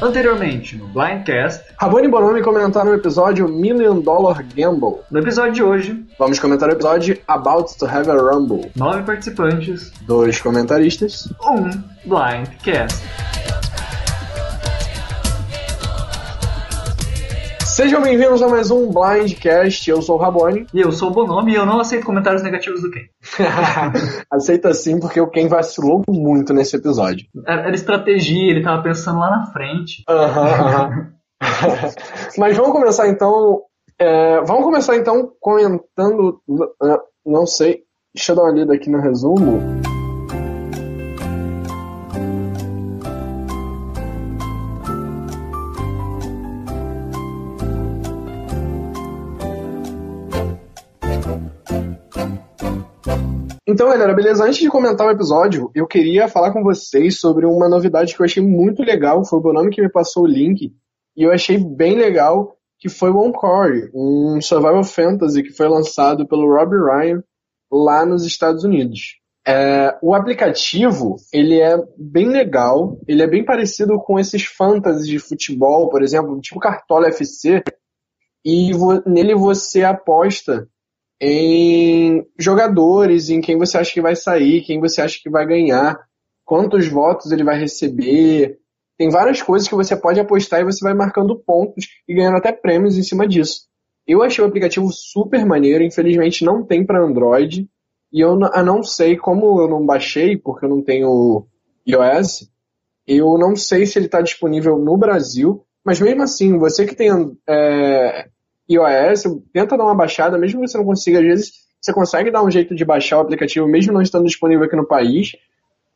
Anteriormente, no Blindcast, Rabone e Bonomi comentaram o episódio Million Dollar Gamble. no episódio de hoje, Vamos comentar o episódio About to Have a Rumble. nove participantes, Dois comentaristas. um Blindcast. Sejam bem-vindos a mais um Blindcast. Eu sou o Rabone. E eu sou o Bonomi e eu não aceito comentários negativos do Ken. Aceita sim, porque o Ken vacilou muito nesse episódio. Era, estratégia, ele tava pensando lá na frente. Aham, aham. Mas vamos começar então. é, vamos começar então comentando. ah, Não sei. Deixa eu dar uma lida aqui no resumo. Então, galera, beleza? Antes de comentar o episódio, eu queria falar com vocês sobre uma novidade que eu achei muito legal. Foi o Bonome que me passou o link. E eu achei bem legal, que foi o Encore, um survival fantasy que foi lançado pelo Rob Ryan lá nos Estados Unidos. É, o aplicativo, ele é bem legal, ele é bem parecido com esses fantasies de futebol, por exemplo, tipo Cartola FC, e vo- nele você aposta em jogadores, em quem você acha que vai sair, quem você acha que vai ganhar, quantos votos ele vai receber. Tem várias coisas que você pode apostar e você vai marcando pontos e ganhando até prêmios em cima disso. Eu achei o aplicativo super maneiro, infelizmente não tem para Android. E eu não sei como eu não baixei, porque eu não tenho iOS. Eu não sei se ele está disponível no Brasil, mas mesmo assim, você que tem é, iOS, tenta dar uma baixada, mesmo que você não consiga, às vezes você consegue dar um jeito de baixar o aplicativo, mesmo não estando disponível aqui no país,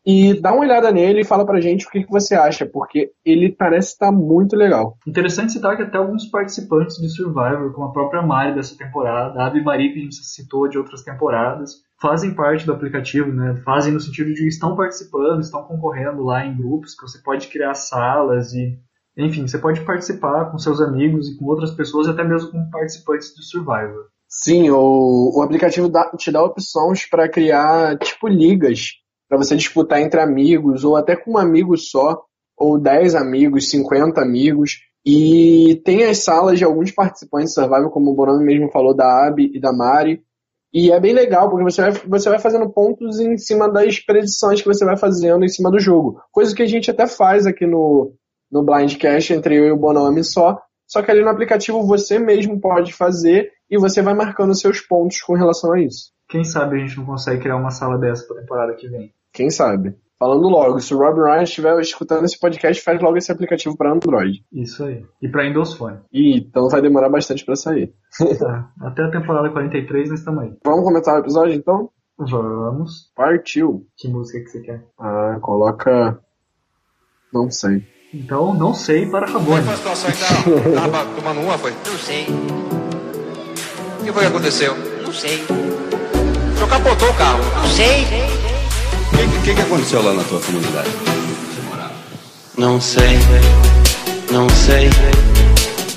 e dá uma olhada nele e fala pra gente o que, que você acha, porque ele parece estar muito legal. Interessante citar que até alguns participantes de Survivor, como a própria Mari dessa temporada, a Abby Marie, que a gente citou de outras temporadas, fazem parte do aplicativo, né? Fazem no sentido de estão participando, estão concorrendo lá em grupos, que você pode criar salas e, enfim, você pode participar com seus amigos e com outras pessoas, até mesmo com participantes do Survivor. Sim, o, o aplicativo dá- te dá opções para criar, tipo, ligas, para você disputar entre amigos, ou até com um amigo só, ou 10 amigos, 50 amigos. E tem as salas de alguns participantes de Survival, como o Bonami mesmo falou, da Abby e da Mari. E é bem legal, porque você vai, você vai fazendo pontos em cima das predições que você vai fazendo em cima do jogo. Coisa que a gente até faz aqui no, no Blindcast, entre eu e o Bonami só. Só que ali no aplicativo você mesmo pode fazer e você vai marcando seus pontos com relação a isso. Quem sabe a gente não consegue criar uma sala dessa pra temporada que vem. Quem sabe? Falando logo, se o Rob Ryan estiver escutando esse podcast, faz logo esse aplicativo para Android. Isso aí. E pra Windows Phone. E então vai demorar bastante para sair. Tá. Até a temporada 43 nós estamos aí. Vamos começar o episódio então? Vamos. Partiu. Que música que você quer? Ah, coloca. Não sei. Então, não sei para Como é Rabone. foi a situação então? Tava tomando uma, foi? Não sei, O que foi que aconteceu? não sei, O senhor capotou o carro. não sei, O que, que, que aconteceu lá na tua comunidade? Não sei, não sei,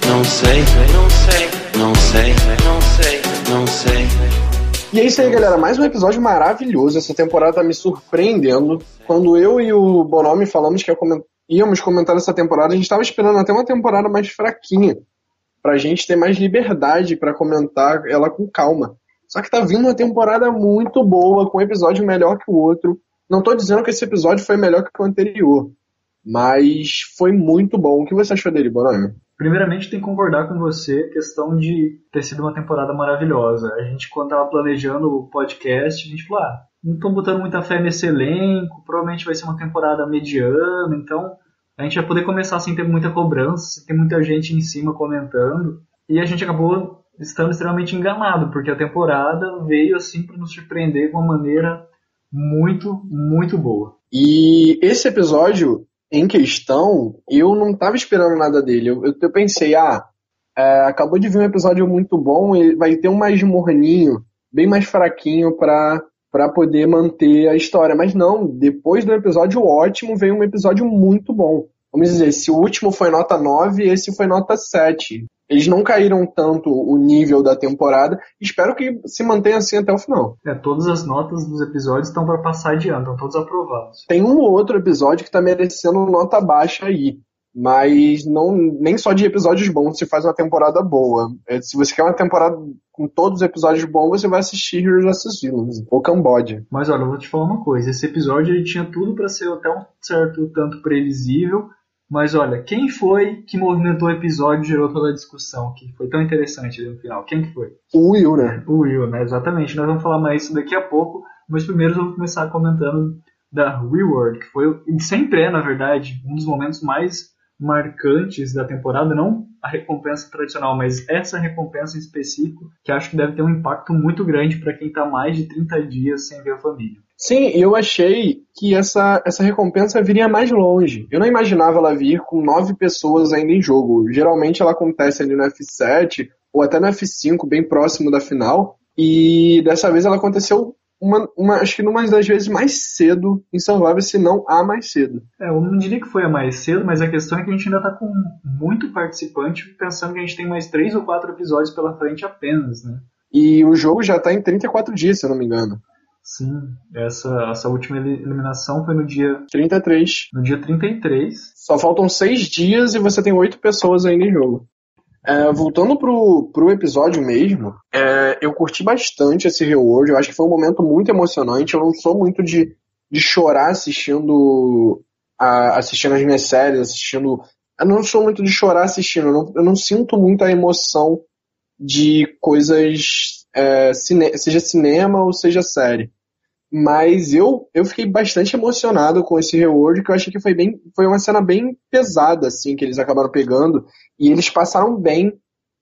não sei, não sei, não sei, não sei, não sei. E é isso aí, galera. Mais um episódio maravilhoso. Essa temporada tá me surpreendendo. Quando eu e o Bonomi falamos que ia comen- íamos comentar essa temporada, a gente tava esperando até uma temporada mais fraquinha. Pra gente ter mais liberdade pra comentar ela com calma. Só que tá vindo uma temporada muito boa, com um episódio melhor que o outro. Não tô dizendo que esse episódio foi melhor que o anterior. Mas foi muito bom. O que você achou dele, Bonomi? Primeiramente, tem que concordar com você, questão de ter sido uma temporada maravilhosa. A gente, quando tava planejando o podcast, a gente falou, ah, não estão botando muita fé nesse elenco, provavelmente vai ser uma temporada mediana, então a gente vai poder começar sem ter muita cobrança, sem ter muita gente em cima comentando. E a gente acabou estando extremamente enganado, porque a temporada veio assim para nos surpreender de uma maneira muito, muito boa. E esse episódio em questão, eu não tava esperando nada dele. Eu, eu, pensei, ah, é, acabou de vir um episódio muito bom, vai ter um mais morninho, bem mais fraquinho pra, pra poder manter a história. Mas não, depois do episódio ótimo, veio um episódio muito bom. Vamos dizer, se o último foi nota 9, esse foi nota 7. Eles não caíram tanto o nível da temporada. Espero que se mantenha assim até o final. É, todas as notas dos episódios estão para passar de ano, estão todos aprovados. Tem um ou outro episódio que tá merecendo nota baixa aí. Mas não, nem só de episódios bons se faz uma temporada boa. É, se você quer uma temporada com todos os episódios bons, você vai assistir Heroes vs Villains ou Cambodia. Mas olha, eu vou te falar uma coisa. Esse episódio ele tinha tudo para ser até um certo tanto previsível. Mas olha, quem foi que movimentou o episódio e gerou toda a discussão que foi tão interessante ali no final? Quem que foi? O Will, né? O Will, né? Exatamente. Nós vamos falar mais isso daqui a pouco. Mas primeiro eu vou começar comentando da Reward, que foi, sempre é, na verdade, um dos momentos mais marcantes da temporada, não a recompensa tradicional, mas essa recompensa em específico, que acho que deve ter um impacto muito grande para quem está mais de 30 dias sem ver a família. Sim, eu achei que essa, essa recompensa viria mais longe. Eu não imaginava ela vir com nove pessoas ainda em jogo. Geralmente ela acontece ali no F7 ou até no F5, bem próximo da final. E dessa vez ela aconteceu uma, uma, acho que numa das vezes mais cedo em Survivor, se não a mais cedo. É, eu não diria que foi a mais cedo, mas a questão é que a gente ainda tá com muito participante, pensando que a gente tem mais três ou quatro episódios pela frente apenas, né? E o jogo já tá em 34 dias, se eu não me engano. Sim, essa, essa última eliminação foi no dia 33. No dia 33. Só faltam seis dias e você tem oito pessoas ainda em jogo. É, voltando pro, pro episódio mesmo, é, eu curti bastante esse reward. Eu acho que foi um momento muito emocionante. Eu não sou muito de, de chorar assistindo, a, assistindo as minhas séries, assistindo. Eu não sou muito de chorar assistindo. Eu não, eu não sinto muito a emoção de coisas, é, cine, seja cinema ou seja série. Mas eu, eu fiquei bastante emocionado com esse reward, que eu achei que foi bem. Foi uma cena bem pesada, assim, que eles acabaram pegando. E eles passaram bem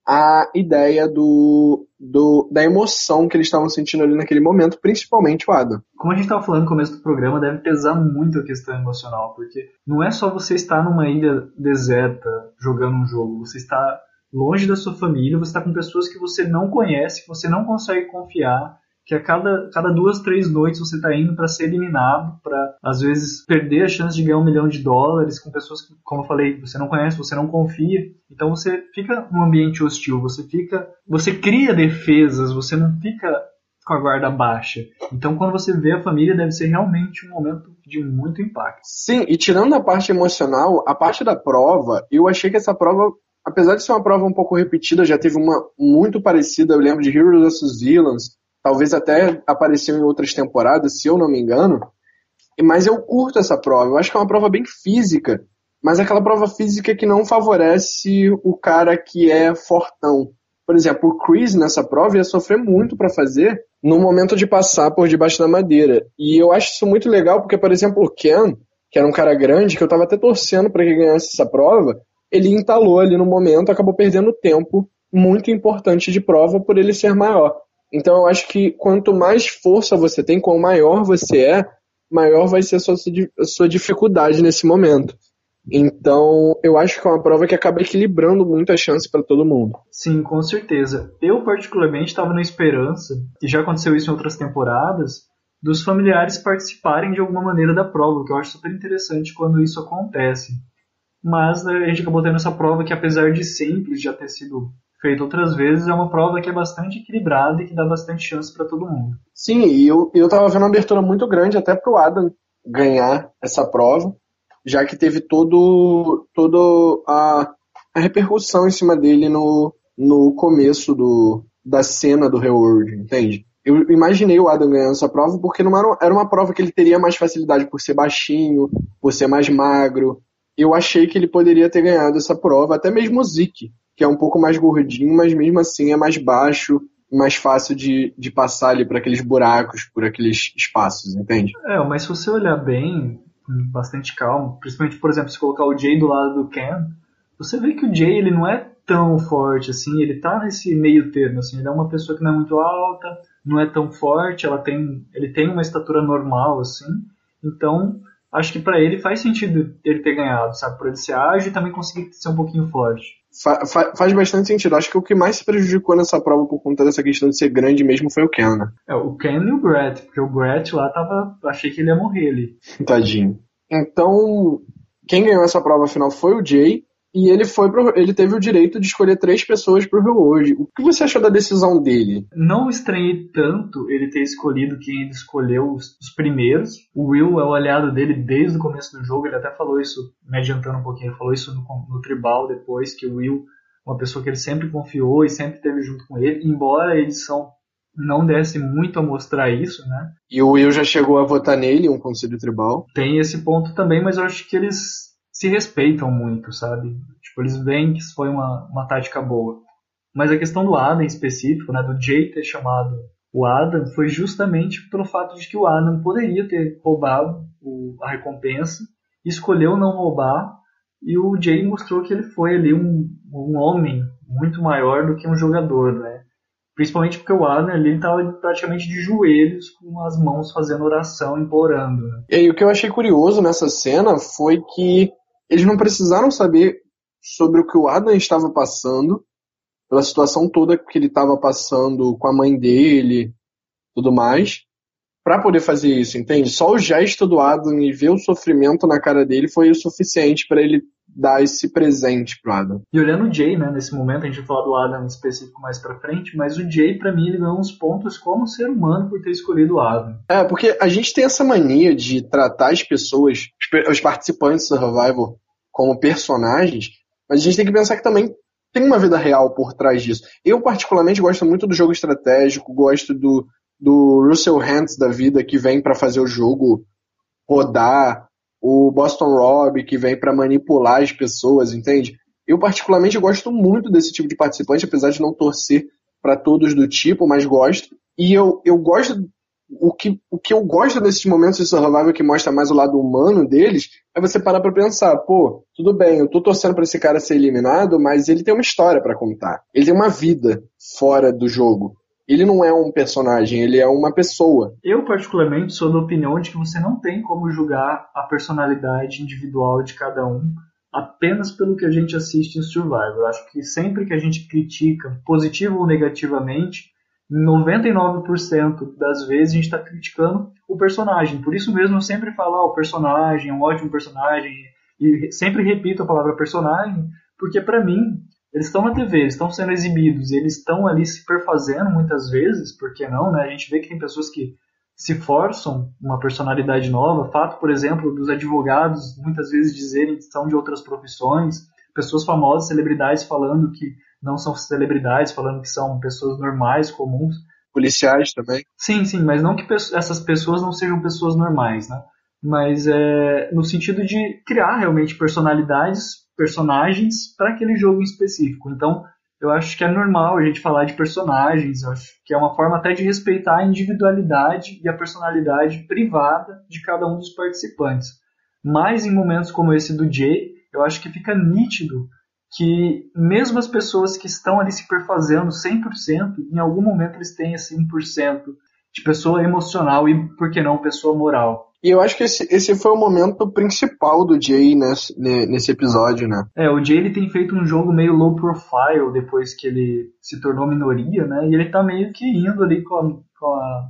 a ideia do, do da emoção que eles estavam sentindo ali naquele momento, principalmente o Adam. Como a gente estava falando no começo do programa, deve pesar muito a questão emocional, porque não é só você estar numa ilha deserta jogando um jogo, você está longe da sua família, você está com pessoas que você não conhece, que você não consegue confiar, que a cada, cada duas, três noites você está indo para ser eliminado, para às vezes perder a chance de ganhar um milhão de dólares com pessoas que, como eu falei, você não conhece, você não confia. Então você fica num ambiente hostil, você fica, você cria defesas, você não fica com a guarda baixa. Então quando você vê a família deve ser realmente um momento de muito impacto. Sim, e tirando a parte emocional, a parte da prova, eu achei que essa prova apesar de ser uma prova um pouco repetida, já teve uma muito parecida, eu lembro de Heroes vs Villains, talvez até apareceu em outras temporadas, se eu não me engano. Mas eu curto essa prova. Eu acho que é uma prova bem física, mas é aquela prova física que não favorece o cara que é fortão. Por exemplo, o Chris nessa prova ia sofrer muito para fazer no momento de passar por debaixo da madeira. E eu acho isso muito legal porque, por exemplo, o Ken, que era um cara grande, que eu tava até torcendo para que ganhasse essa prova, ele entalou ali no momento, acabou perdendo tempo muito importante de prova por ele ser maior. Então eu acho que quanto mais força você tem, quanto maior você é, maior vai ser a sua, a sua dificuldade nesse momento. Então, eu acho que é uma prova que acaba equilibrando muito a chance para todo mundo. Sim, com certeza. Eu, particularmente, estava na esperança, e já aconteceu isso em outras temporadas, dos familiares participarem de alguma maneira da prova, que eu acho super interessante quando isso acontece. Mas né, a gente acabou tendo essa prova que, apesar de simples, já ter sido feito outras vezes, é uma prova que é bastante equilibrada e que dá bastante chance para todo mundo. Sim, e eu, eu tava vendo uma abertura muito grande até pro Adam ganhar essa prova, já que teve todo, todo a, a repercussão em cima dele no, no começo do, da cena do Reward, entende? Eu imaginei o Adam ganhando essa prova porque não era, era uma prova que ele teria mais facilidade por ser baixinho, por ser mais magro. Eu achei que ele poderia ter ganhado essa prova, até mesmo o Zeke, que é um pouco mais gordinho, mas mesmo assim é mais baixo, mais fácil de, de passar ali por aqueles buracos, por aqueles espaços, entende? É, mas se você olhar bem, com bastante calma, principalmente, por exemplo, se colocar o Jay do lado do Ken, você vê que o Jay ele não é tão forte assim, ele tá nesse meio termo, assim, ele é uma pessoa que não é muito alta, não é tão forte, ela tem, ele tem uma estatura normal, assim, então acho que para ele faz sentido ele ter ganhado, sabe, por ele ser ágil e também conseguir ser um pouquinho forte. Fa fa faz bastante sentido. Acho que o que mais se prejudicou nessa prova por conta dessa questão de ser grande mesmo foi o Ken, né? É, o Ken e o Brett, porque o Brett lá tava. Achei que ele ia morrer ali. Tadinho. Então, quem ganhou essa prova final foi o Jay. E ele foi pro, ele teve o direito de escolher três pessoas pro Reward. O que você achou da decisão dele? Não estranhei tanto ele ter escolhido quem ele escolheu os, os primeiros. O Will é o aliado dele desde o começo do jogo, ele até falou isso, me adiantando um pouquinho, ele falou isso no, no Tribal depois, que o Will uma pessoa que ele sempre confiou e sempre teve junto com ele, embora a edição não desse muito a mostrar isso, né? E o Will já chegou a votar nele, um conselho tribal. Tem esse ponto também, mas eu acho que eles se respeitam muito, sabe? Tipo, eles veem que isso foi uma, uma tática boa. Mas a questão do Adam em específico, né, do Jay ter chamado o Adam, foi justamente pelo fato de que o Adam poderia ter roubado o, a recompensa, escolheu não roubar, e o Jay mostrou que ele foi ali um, um homem muito maior do que um jogador, né? Principalmente porque o Adam ali estava praticamente de joelhos, com as mãos fazendo oração, implorando. Né? E aí, o que eu achei curioso nessa cena foi que eles não precisaram saber sobre o que o Adam estava passando, pela situação toda que ele estava passando com a mãe dele, tudo mais, para poder fazer isso, entende? Só o gesto do Adam e ver o sofrimento na cara dele foi o suficiente para ele dar esse presente pro Adam. E olhando o Jay, né, nesse momento, a gente vai falar do Adam em específico mais pra frente, mas o Jay, para mim, ele ganhou uns pontos como ser humano por ter escolhido o Adam. É, porque a gente tem essa mania de tratar as pessoas, os participantes do Survival, como personagens, mas a gente tem que pensar que também tem uma vida real por trás disso. Eu, particularmente, gosto muito do jogo estratégico, gosto do, do Russell Hands da vida que vem para fazer o jogo rodar, o Boston Rob que vem para manipular as pessoas, entende? Eu particularmente gosto muito desse tipo de participante, apesar de não torcer para todos do tipo, mas gosto. E eu, eu gosto o que, o que eu gosto desses momentos de survival que mostra mais o lado humano deles é você parar para pensar, pô, tudo bem, eu tô torcendo para esse cara ser eliminado, mas ele tem uma história para contar. Ele tem uma vida fora do jogo ele não é um personagem, ele é uma pessoa. Eu, particularmente, sou da opinião de que você não tem como julgar a personalidade individual de cada um apenas pelo que a gente assiste em Survivor. Eu acho que sempre que a gente critica, positivo ou negativamente, 99% das vezes a gente está criticando o personagem. Por isso mesmo eu sempre falo, ah, o personagem é um ótimo personagem, e sempre repito a palavra personagem, porque para mim eles estão na TV, eles estão sendo exibidos, eles estão ali se perfazendo muitas vezes, por que não, né? A gente vê que tem pessoas que se forçam uma personalidade nova. Fato, por exemplo, dos advogados muitas vezes dizerem que são de outras profissões, pessoas famosas, celebridades falando que não são celebridades, falando que são pessoas normais, comuns. Policiais também. Sim, sim, mas não que essas pessoas não sejam pessoas normais, né? Mas é no sentido de criar realmente personalidades personagens para aquele jogo em específico. Então, eu acho que é normal a gente falar de personagens, eu acho que é uma forma até de respeitar a individualidade e a personalidade privada de cada um dos participantes. Mas em momentos como esse do Jay, eu acho que fica nítido que mesmo as pessoas que estão ali se perfazendo 100%, em algum momento eles têm esse 1% de pessoa emocional e, por que não, pessoa moral. E eu acho que esse, esse foi o momento principal do Jay nesse, nesse episódio, né? É, o Jay ele tem feito um jogo meio low profile depois que ele se tornou minoria, né? E ele tá meio que indo ali com a. Com a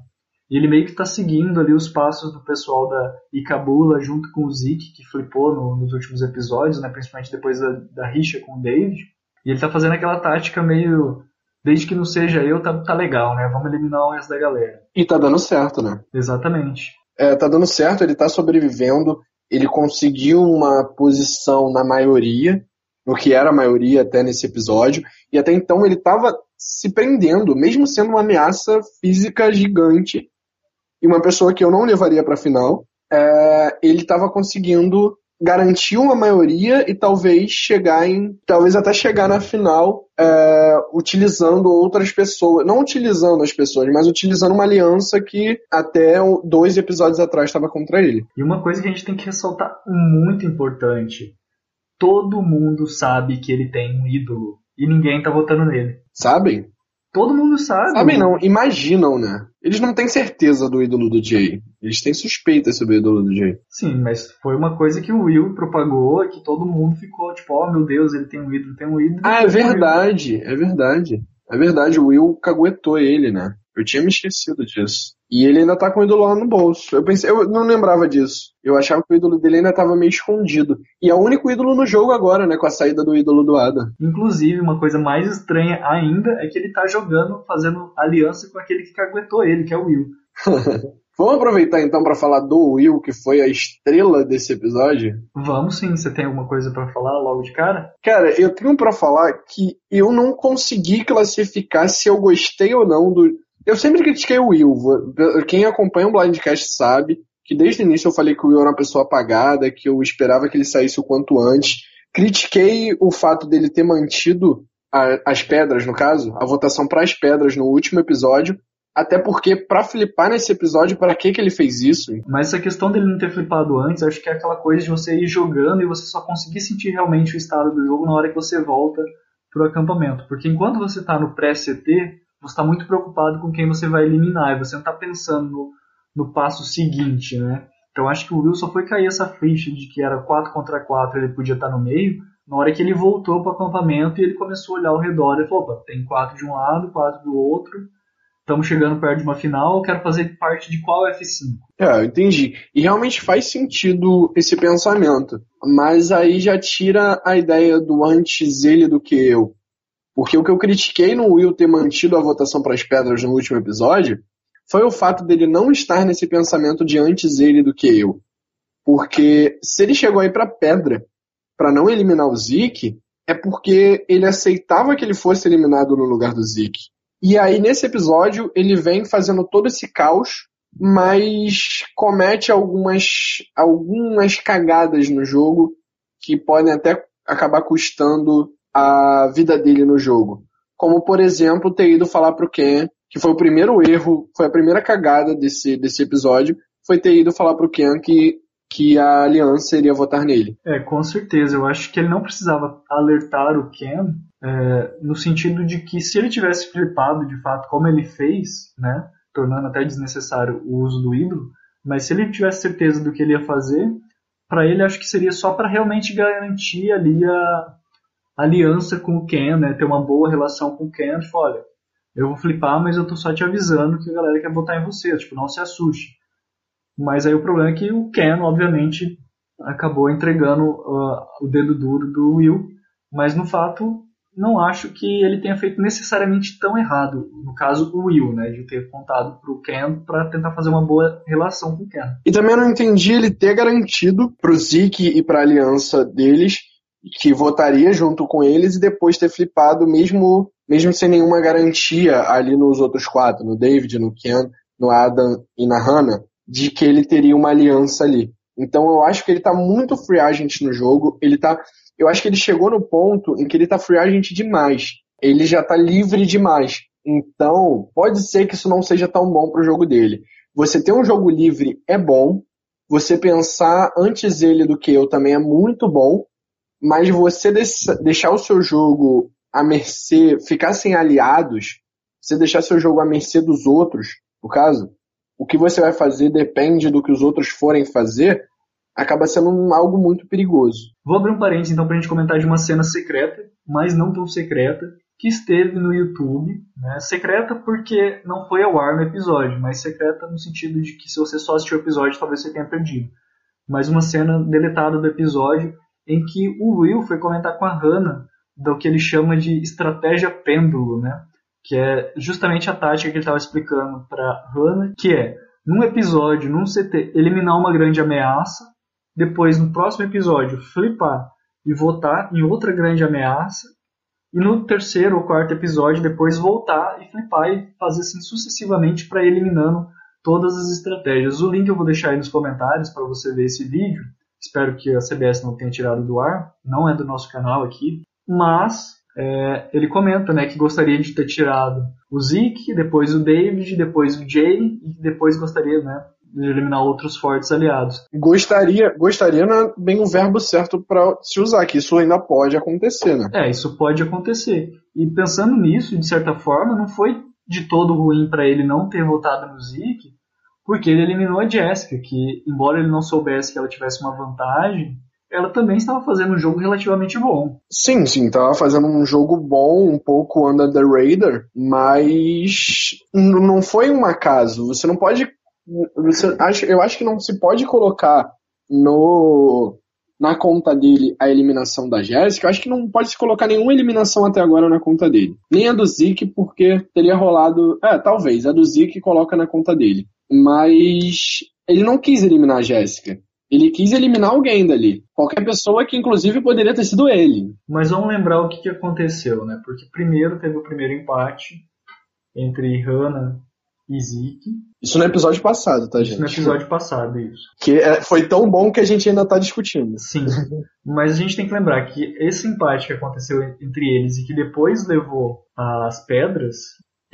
e ele meio que tá seguindo ali os passos do pessoal da Icabula junto com o Zeke, que flipou no, nos últimos episódios, né? Principalmente depois da, da rixa com o David. E ele tá fazendo aquela tática meio desde que não seja eu, tá, tá legal, né? Vamos eliminar o resto da galera. E tá dando certo, né? Exatamente é, tá dando certo, ele tá sobrevivendo, ele conseguiu uma posição na maioria, no que era a maioria até nesse episódio, e até então ele estava se prendendo, mesmo sendo uma ameaça física gigante, e uma pessoa que eu não levaria para a final, é, ele estava conseguindo garantir uma maioria e talvez chegar em. talvez até chegar na final é, utilizando outras pessoas. Não utilizando as pessoas, mas utilizando uma aliança que até dois episódios atrás estava contra ele. E uma coisa que a gente tem que ressaltar muito importante: todo mundo sabe que ele tem um ídolo e ninguém tá votando nele. Sabem? Todo mundo sabe. Sabem não, imaginam, né? Eles não têm certeza do ídolo do Jay. Eles têm suspeitas sobre o ídolo do Jay. Sim, mas foi uma coisa que o Will propagou, que todo mundo ficou tipo, oh meu Deus, ele tem um ídolo, tem um ídolo. Ah, é verdade, é verdade. É verdade, o Will caguetou ele, né? Eu tinha me esquecido disso. E ele ainda tá com o ídolo lá no bolso. Eu pensei, eu não lembrava disso. Eu achava que o ídolo dele ainda tava meio escondido. E é o único ídolo no jogo agora, né? Com a saída do ídolo do Adam. Inclusive, uma coisa mais estranha ainda é que ele tá jogando, fazendo aliança com aquele que caguetou ele, que é o Will. Vamos aproveitar então para falar do Will, que foi a estrela desse episódio? Vamos sim, você tem alguma coisa para falar logo de cara? Cara, eu tenho para falar que eu não consegui classificar se eu gostei ou não do. Eu sempre critiquei o Will. Quem acompanha o Blindcast sabe que desde o início eu falei que o Will era uma pessoa apagada, que eu esperava que ele saísse o quanto antes. Critiquei o fato dele ter mantido a, as pedras, no caso, a votação para as pedras no último episódio, até porque, para flipar nesse episódio, para que, que ele fez isso? Mas essa questão dele não ter flipado antes, acho que é aquela coisa de você ir jogando e você só conseguir sentir realmente o estado do jogo na hora que você volta pro acampamento. Porque enquanto você está no pré-CT, você está muito preocupado com quem você vai eliminar e você não está pensando no, no, passo seguinte, né? Então acho que o Will só foi cair essa ficha de que era 4 contra 4 ele podia estar tá no meio, na hora que ele voltou para o acampamento e ele começou a olhar ao redor e falou: opa, tem 4 de um lado, 4 do outro estamos chegando perto de uma final, eu quero fazer parte de qual F5. É, eu entendi. E realmente faz sentido esse pensamento. Mas aí já tira a ideia do antes ele do que eu. Porque o que eu critiquei no Will ter mantido a votação para as pedras no último episódio foi o fato dele não estar nesse pensamento de antes ele do que eu. Porque se ele chegou aí para pedra para não eliminar o Zeke, é porque ele aceitava que ele fosse eliminado no lugar do Zeke. E aí, nesse episódio, ele vem fazendo todo esse caos, mas comete algumas, algumas cagadas no jogo que podem até acabar custando a vida dele no jogo. Como, por exemplo, ter ido falar pro Ken, que foi o primeiro erro, foi a primeira cagada desse, desse episódio, foi ter ido falar pro Ken que, que a aliança iria votar nele. É, com certeza. Eu acho que ele não precisava alertar o Ken é, no sentido de que se ele tivesse flipado de fato como ele fez, né, tornando até desnecessário o uso do ídolo, mas se ele tivesse certeza do que ele ia fazer, para ele acho que seria só para realmente garantir ali a aliança com o Ken, né, ter uma boa relação com o Ken, tipo, olha, eu vou flipar, mas eu tô só te avisando que a galera quer botar em você, tipo, não se assuste. Mas aí o problema é que o Ken, obviamente, acabou entregando uh, o dedo duro do Will, mas no fato não acho que ele tenha feito necessariamente tão errado. No caso, o Will, né? De ter contado pro Ken para tentar fazer uma boa relação com o Ken. E também não entendi ele ter garantido pro Zeke e pra aliança deles que votaria junto com eles e depois ter flipado mesmo, mesmo sem nenhuma garantia ali nos outros quatro, no David, no Ken, no Adam e na Hannah, de que ele teria uma aliança ali. Então eu acho que ele tá muito free agent no jogo, ele tá eu acho que ele chegou no ponto em que ele tá free agent demais. Ele já tá livre demais. Então, pode ser que isso não seja tão bom pro jogo dele. Você ter um jogo livre é bom. Você pensar antes ele do que eu também é muito bom. Mas você deixar o seu jogo à mercê, ficar sem aliados, você deixar seu jogo à mercê dos outros, no caso, o que você vai fazer depende do que os outros forem fazer, acaba sendo um, algo muito perigoso. Vou abrir um parênteses então para a gente comentar de uma cena secreta, mas não tão secreta, que esteve no YouTube. Né? Secreta porque não foi ao ar no episódio, mas secreta no sentido de que se você só assistiu o episódio, talvez você tenha perdido. Mas uma cena deletada do episódio em que o Will foi comentar com a Hannah do que ele chama de estratégia pêndulo, né? Que é justamente a tática que ele estava explicando para Hannah, que é num episódio, num CT, eliminar uma grande ameaça depois no próximo episódio flipar e votar em outra grande ameaça, e no terceiro ou quarto episódio depois voltar e flipar e fazer assim sucessivamente para eliminando todas as estratégias. O link eu vou deixar aí nos comentários para você ver esse vídeo. Espero que a CBS não tenha tirado do ar, não é do nosso canal aqui, mas é, ele comenta né, que gostaria de ter tirado o Zeke, depois o David, depois o Jay e depois gostaria né, de eliminar outros fortes aliados. Gostaria, gostaria não é bem o verbo certo para se usar, que isso ainda pode acontecer, né? É, isso pode acontecer. E pensando nisso, de certa forma, não foi de todo ruim para ele não ter votado no Zeke, porque ele eliminou a Jessica, que embora ele não soubesse que ela tivesse uma vantagem, ela também estava fazendo um jogo relativamente bom. Sim, sim, tava fazendo um jogo bom, um pouco under the radar, mas não foi um acaso. Você não pode. Você acha, eu acho que não se pode colocar no na conta dele a eliminação da Jéssica. Acho que não pode se colocar nenhuma eliminação até agora na conta dele. Nem a do Zeke, porque teria rolado. É, talvez. A do Zeke coloca na conta dele. Mas ele não quis eliminar a Jéssica. Ele quis eliminar alguém dali. Qualquer pessoa que, inclusive, poderia ter sido ele. Mas vamos lembrar o que, que aconteceu, né? Porque primeiro teve o primeiro empate entre Hannah e Zeke. Isso no episódio passado, tá, gente? Isso no episódio passado, isso. Que é- foi tão bom que a gente ainda tá discutindo. Sim. Mas a gente tem que lembrar que esse empate que aconteceu entre eles e que depois levou às pedras,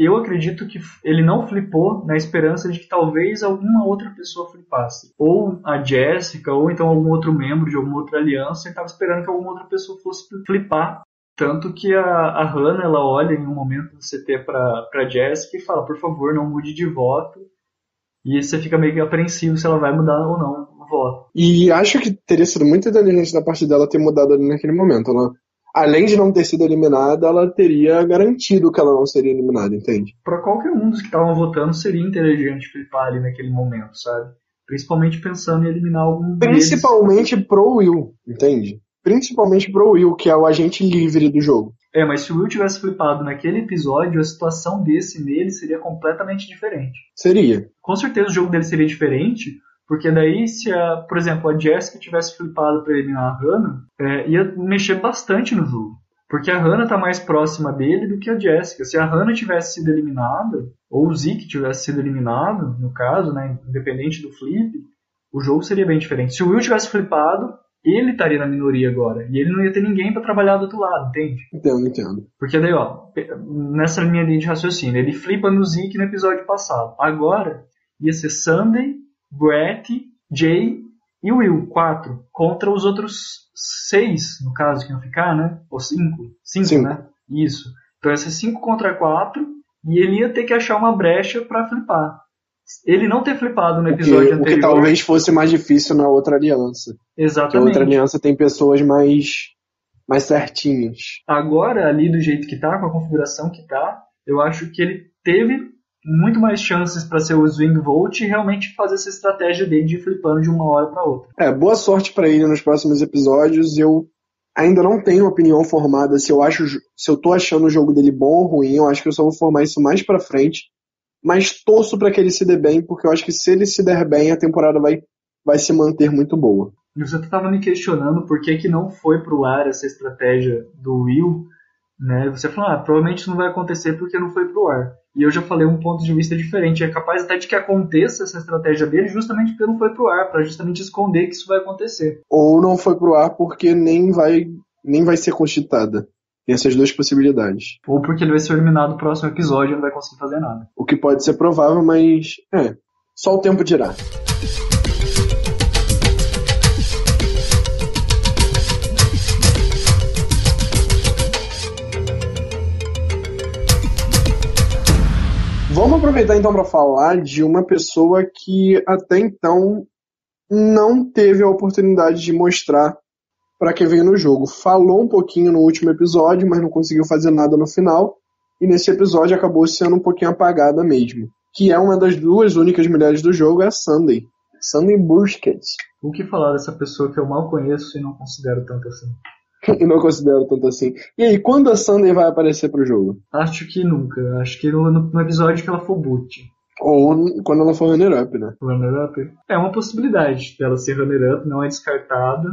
eu acredito que ele não flipou na esperança de que talvez alguma outra pessoa flipasse. Ou a Jessica, ou então algum outro membro de alguma outra aliança, e estava esperando que alguma outra pessoa fosse flipar. Tanto que a, a Hannah, ela olha em um momento do CT pra Jessica e fala, por favor, não mude de voto. E você fica meio que apreensivo se ela vai mudar ou não o voto. E acho que teria sido muito inteligente da parte dela ter mudado ali naquele momento. Ela, além de não ter sido eliminada, ela teria garantido que ela não seria eliminada, entende? Pra qualquer um dos que estavam votando seria inteligente flipar ali naquele momento, sabe? Principalmente pensando em eliminar algum deles. Principalmente pro Will, entende? Principalmente pro Will, que é o agente livre do jogo. É, mas se o Will tivesse flipado naquele episódio, a situação desse nele seria completamente diferente. Seria. Com certeza o jogo dele seria diferente, porque daí se, a, por exemplo, a Jessica tivesse flipado pra eliminar a Hannah, é, ia mexer bastante no jogo. Porque a Hannah tá mais próxima dele do que a Jessica. Se a Hannah tivesse sido eliminada, ou o Zeke tivesse sido eliminado, no caso, né, independente do flip, o jogo seria bem diferente. Se o Will tivesse flipado, ele estaria na minoria agora. E ele não ia ter ninguém pra trabalhar do outro lado, entende? Entendo, entendo. Porque daí, ó, nessa linha de raciocínio, ele flipa no Zeke no episódio passado. Agora, ia ser Sunday, Brett, Jay e Will, quatro, contra os outros seis, no caso, que iam ficar, né? Ou cinco? Cinco, Cinco. né? Isso. Então ia ser cinco contra quatro, e ele ia ter que achar uma brecha pra flipar. Ele não ter flipado no O que, episódio o que anterior. talvez fosse mais difícil na outra aliança. Porque a Exatamente. outra aliança tem pessoas mais, mais certinhas. Agora, ali do jeito que tá, com a configuração que tá, eu acho que ele teve muito mais chances para ser o swing vote e realmente fazer essa estratégia dele de flipando de uma hora para outra. É, boa sorte pra ele nos próximos episódios. Eu ainda não tenho opinião formada se eu acho se eu tô achando o jogo dele bom ou ruim. Eu acho que eu só vou formar isso mais pra frente. Mas torço pra que ele se dê bem, porque eu acho que se ele se der bem, a temporada vai, vai se manter muito boa. E você estava me questionando por que, que não foi pro ar essa estratégia do Will, né? Você falou, ah, provavelmente isso não vai acontecer porque não foi pro ar. E eu já falei um ponto de vista diferente. É capaz até de que aconteça essa estratégia dele justamente porque não foi pro ar, para justamente esconder que isso vai acontecer. Ou não foi pro ar porque nem vai, nem vai ser constitada. Tem essas duas possibilidades. Ou porque ele vai ser eliminado no próximo episódio e não vai conseguir fazer nada. O que pode ser provável, mas é. Só o tempo dirá. Vamos aproveitar então para falar de uma pessoa que até então não teve a oportunidade de mostrar para que veio no jogo. Falou um pouquinho no último episódio, mas não conseguiu fazer nada no final. E nesse episódio acabou sendo um pouquinho apagada mesmo. Que é uma das duas únicas mulheres do jogo, é a Sunday. Sunday Busquets. O que falar dessa pessoa que eu mal conheço e não considero tanto assim? e não considero tanto assim. E aí, quando a Sunday vai aparecer pro jogo? Acho que nunca. Acho que no, no episódio que ela for boot. Ou quando ela for runner-up, né? Runner-up. É uma possibilidade dela ser runner-up, não é descartada.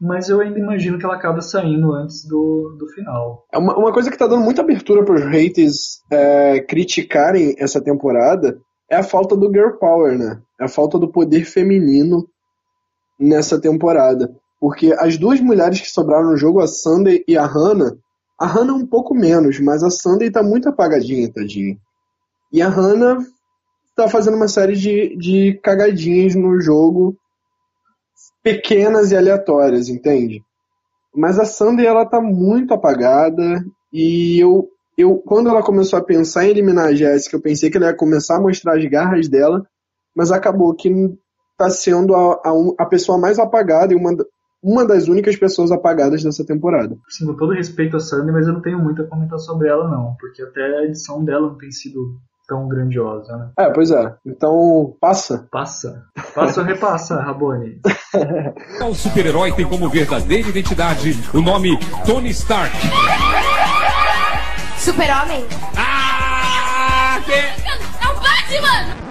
Mas eu ainda imagino que ela acaba saindo antes do, do final. É uma, uma coisa que tá dando muita abertura pros haters é, criticarem essa temporada é a falta do girl power, né? É a falta do poder feminino nessa temporada. Porque as duas mulheres que sobraram no jogo, a Sunday e a Hannah, a Hannah um pouco menos, mas a Sunday tá muito apagadinha, tadinha. E a Hannah tá fazendo uma série de, de cagadinhas no jogo, pequenas e aleatórias, entende? Mas a Sunday, ela tá muito apagada, e eu, eu quando ela começou a pensar em eliminar a Jéssica, eu pensei que ela ia começar a mostrar as garras dela, mas acabou que tá sendo a, a, a pessoa mais apagada e uma, uma das únicas pessoas apagadas dessa temporada. Sim, com todo respeito a Sandy, mas eu não tenho muito a comentar sobre ela, não. Porque até a edição dela não tem sido tão grandiosa, né? É, pois é. Então, passa. Passa. Passa ou repassa, Rabone? O super-herói tem como verdadeira identidade o nome Tony Stark. Super-Homem. Ah! Que... É o Batman!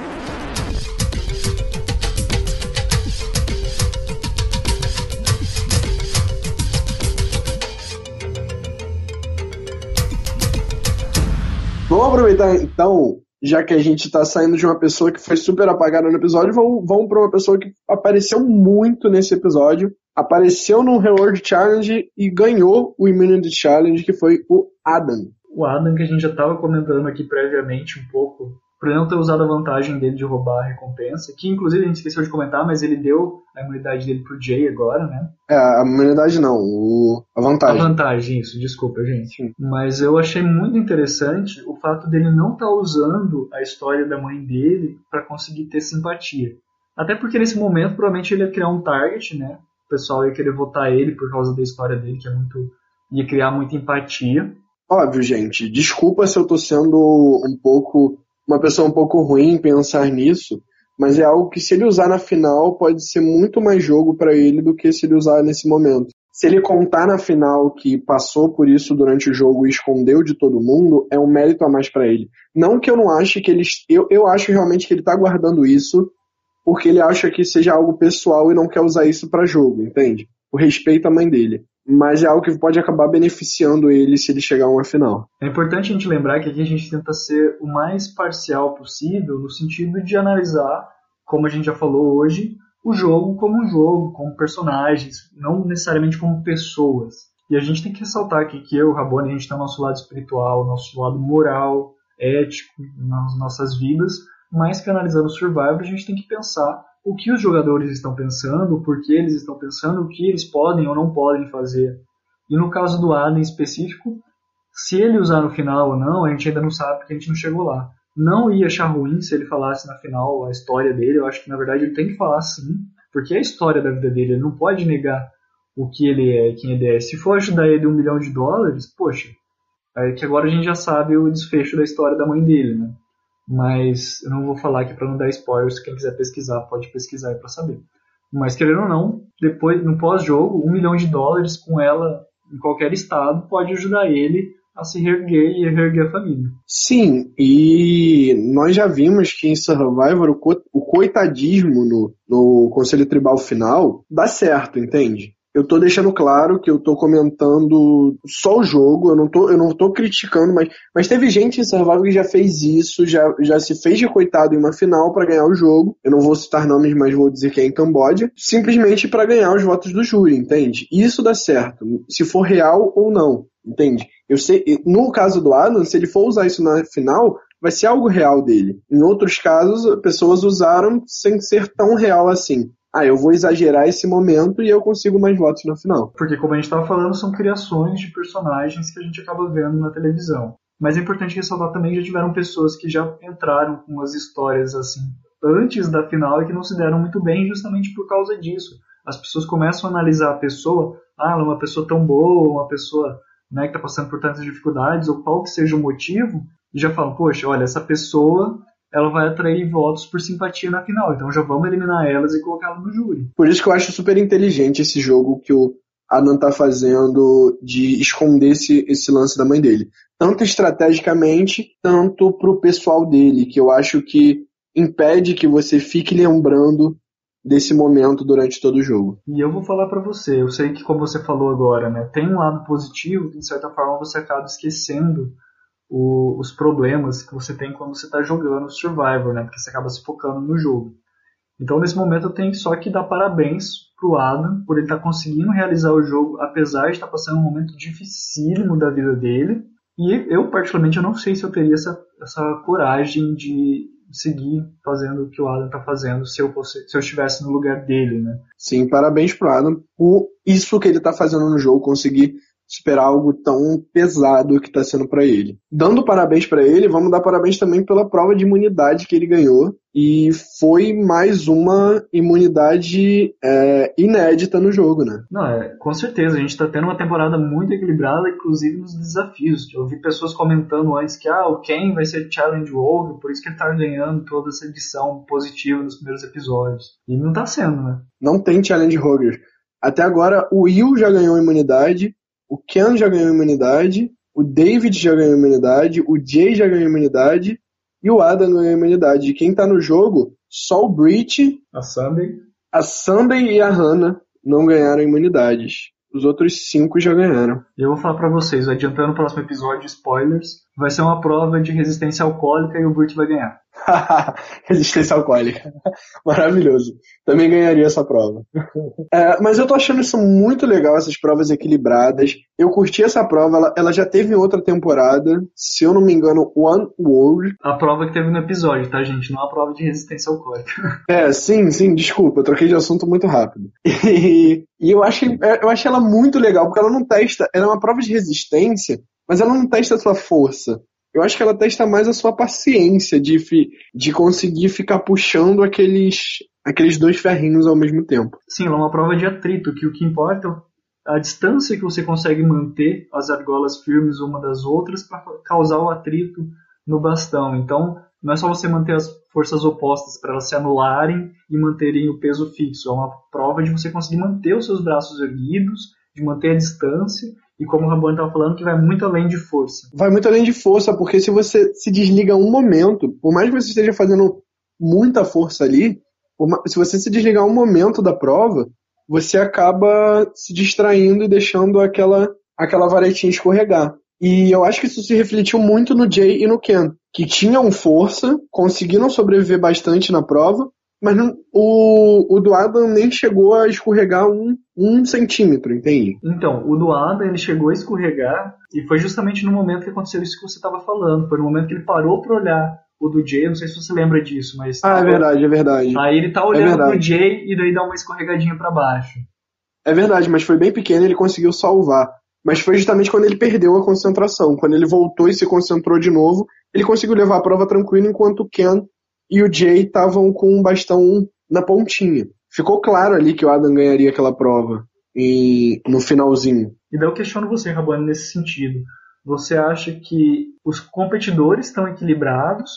Vamos aproveitar então, já que a gente tá saindo de uma pessoa que foi super apagada no episódio, vamos, vamos pra uma pessoa que apareceu muito nesse episódio. Apareceu no Reward Challenge e ganhou o Immunity Challenge, que foi o Adam. O Adam, que a gente já estava comentando aqui previamente um pouco, por não ter usado a vantagem dele de roubar a recompensa, que inclusive a gente esqueceu de comentar, mas ele deu a imunidade dele pro Jay agora, né? É, a imunidade não, o, a vantagem. A vantagem, isso, desculpa, gente. Sim. Mas eu achei muito interessante o fato dele não estar tá usando a história da mãe dele para conseguir ter simpatia. Até porque nesse momento provavelmente ele ia criar um target, né? O pessoal ia querer votar ele por causa da história dele, que é muito. ia criar muita empatia. Óbvio, gente. Desculpa se eu tô sendo um pouco. Uma pessoa um pouco ruim pensar nisso, mas é algo que se ele usar na final pode ser muito mais jogo para ele do que se ele usar nesse momento. Se ele contar na final que passou por isso durante o jogo e escondeu de todo mundo, é um mérito a mais para ele. Não que eu não ache que ele. Eu, eu acho realmente que ele tá guardando isso porque ele acha que seja algo pessoal e não quer usar isso para jogo, entende? O respeito à mãe dele. Mas é algo que pode acabar beneficiando ele se ele chegar a uma final. É importante a gente lembrar que aqui a gente tenta ser o mais parcial possível no sentido de analisar, como a gente já falou hoje, o jogo como um jogo, como personagens, não necessariamente como pessoas. E a gente tem que ressaltar aqui que eu, Rabone, a gente está no nosso lado espiritual, nosso lado moral, ético, nas nossas vidas, mais que analisando o Survivor, a gente tem que pensar o que os jogadores estão pensando, por que eles estão pensando, o que eles podem ou não podem fazer. E no caso do Adam em específico, se ele usar no final ou não, a gente ainda não sabe porque a gente não chegou lá. Não ia achar ruim se ele falasse na final a história dele, eu acho que na verdade ele tem que falar sim, porque é a história da vida dele, ele não pode negar o que ele é, quem ele é. Se for ajudar ele um milhão de dólares, poxa, é que agora a gente já sabe o desfecho da história da mãe dele, né? Mas eu não vou falar aqui para não dar spoilers. Quem quiser pesquisar, pode pesquisar para saber. Mas querendo ou não, depois no pós-jogo, um milhão de dólares com ela em qualquer estado pode ajudar ele a se reerguer e reerguer a família. Sim, e nós já vimos que em Survivor o, co o coitadismo no, no Conselho Tribal final dá certo, entende? Eu tô deixando claro que eu tô comentando só o jogo, eu não tô, eu não tô criticando, mas, mas teve gente em Survival que já fez isso, já, já se fez de coitado em uma final para ganhar o jogo. Eu não vou citar nomes, mas vou dizer que é em Camboja, simplesmente para ganhar os votos do júri, entende? Isso dá certo, se for real ou não, entende? Eu sei, no caso do Adam, se ele for usar isso na final, vai ser algo real dele. Em outros casos, pessoas usaram sem ser tão real assim ah, eu vou exagerar esse momento e eu consigo mais votos no final. Porque, como a gente estava falando, são criações de personagens que a gente acaba vendo na televisão. Mas é importante ressaltar também que já tiveram pessoas que já entraram com as histórias assim antes da final e que não se deram muito bem justamente por causa disso. As pessoas começam a analisar a pessoa, ah, ela é uma pessoa tão boa, uma pessoa né, que está passando por tantas dificuldades, ou qual que seja o motivo, e já falam, poxa, olha, essa pessoa ela vai atrair votos por simpatia na final. Então já vamos eliminar elas e colocá-las no júri. Por isso que eu acho super inteligente esse jogo que o Adam tá fazendo de esconder esse, esse lance da mãe dele. Tanto estrategicamente, tanto pro pessoal dele, que eu acho que impede que você fique lembrando desse momento durante todo o jogo. E eu vou falar para você, eu sei que como você falou agora, né, tem um lado positivo que de certa forma você acaba esquecendo o, os problemas que você tem quando você está jogando Survivor, né? Porque você acaba se focando no jogo. Então, nesse momento, eu tenho só que dar parabéns pro Adam por ele estar tá conseguindo realizar o jogo, apesar de estar tá passando um momento dificílimo da vida dele. E eu, particularmente, eu não sei se eu teria essa, essa coragem de seguir fazendo o que o Adam está fazendo se eu, fosse, se eu estivesse no lugar dele, né? Sim, parabéns pro Adam por isso que ele está fazendo no jogo, conseguir superar algo tão pesado que está sendo para ele. Dando parabéns para ele, vamos dar parabéns também pela prova de imunidade que ele ganhou. E foi mais uma imunidade é, inédita no jogo, né? Não, é, com certeza. A gente está tendo uma temporada muito equilibrada, inclusive nos desafios. Eu vi pessoas comentando antes que ah, o Ken vai ser Challenge World, por isso que ele está ganhando toda essa edição positiva nos primeiros episódios. E não está sendo, né? Não tem Challenge Roger. Até agora, o Will já ganhou imunidade, o Ken já ganhou imunidade, o David já ganhou imunidade, o Jay já ganhou imunidade e o Adam ganhou imunidade. E quem tá no jogo, só o Breach, A Sunday. a Sunday e a Hannah não ganharam imunidades. Os outros cinco já ganharam. E eu vou falar pra vocês, adiantando o próximo episódio, spoilers, vai ser uma prova de resistência alcoólica e o Burt vai ganhar. Resistência alcoólica. Maravilhoso. Também ganharia essa prova. É, mas eu tô achando isso muito legal, essas provas equilibradas. Eu curti essa prova, ela, ela já teve em outra temporada. Se eu não me engano, One World. A prova que teve no episódio, tá, gente? Não a prova de resistência alcoólica. É, sim, sim, desculpa, eu troquei de assunto muito rápido. E, e eu, achei, eu achei ela muito legal, porque ela não testa. Ela é uma prova de resistência, mas ela não testa a sua força. Eu acho que ela testa mais a sua paciência de, de conseguir ficar puxando aqueles, aqueles dois ferrinhos ao mesmo tempo. Sim, ela é uma prova de atrito, que o que importa é a distância que você consegue manter as argolas firmes uma das outras para causar o atrito no bastão. Então, não é só você manter as forças opostas para elas se anularem e manterem o peso fixo. É uma prova de você conseguir manter os seus braços erguidos, de manter a distância e, como o Rabone estava falando, que vai muito além de força. Vai muito além de força, porque se você se desliga um momento, por mais que você esteja fazendo muita força ali, se você se desligar um momento da prova, você acaba se distraindo e deixando aquela, aquela varetinha escorregar. E eu acho que isso se refletiu muito no Jay e no Ken, que tinham força, conseguiram sobreviver bastante na prova, mas não- o, o do Adam nem chegou a escorregar um, um centímetro, entende? Então, o do Adam, ele chegou a escorregar e foi justamente no momento que aconteceu isso que você estava falando. Foi no momento que ele parou para olhar o do Jay, não sei se você lembra disso, mas... Ah, é verdade, é verdade. Aí ele tá olhando verdade. pro Jay e daí dá uma escorregadinha para baixo. É verdade, mas foi bem pequeno e ele conseguiu salvar. Mas foi justamente quando ele perdeu a concentração. Quando ele voltou e se concentrou de novo, ele conseguiu levar a prova tranquilo, enquanto o Ken e o Jay estavam com um bastão na pontinha. Ficou claro ali que o Adam ganharia aquela prova em- no finalzinho. E daí eu questiono você, Rabano, nesse sentido. Você acha que os competidores estão equilibrados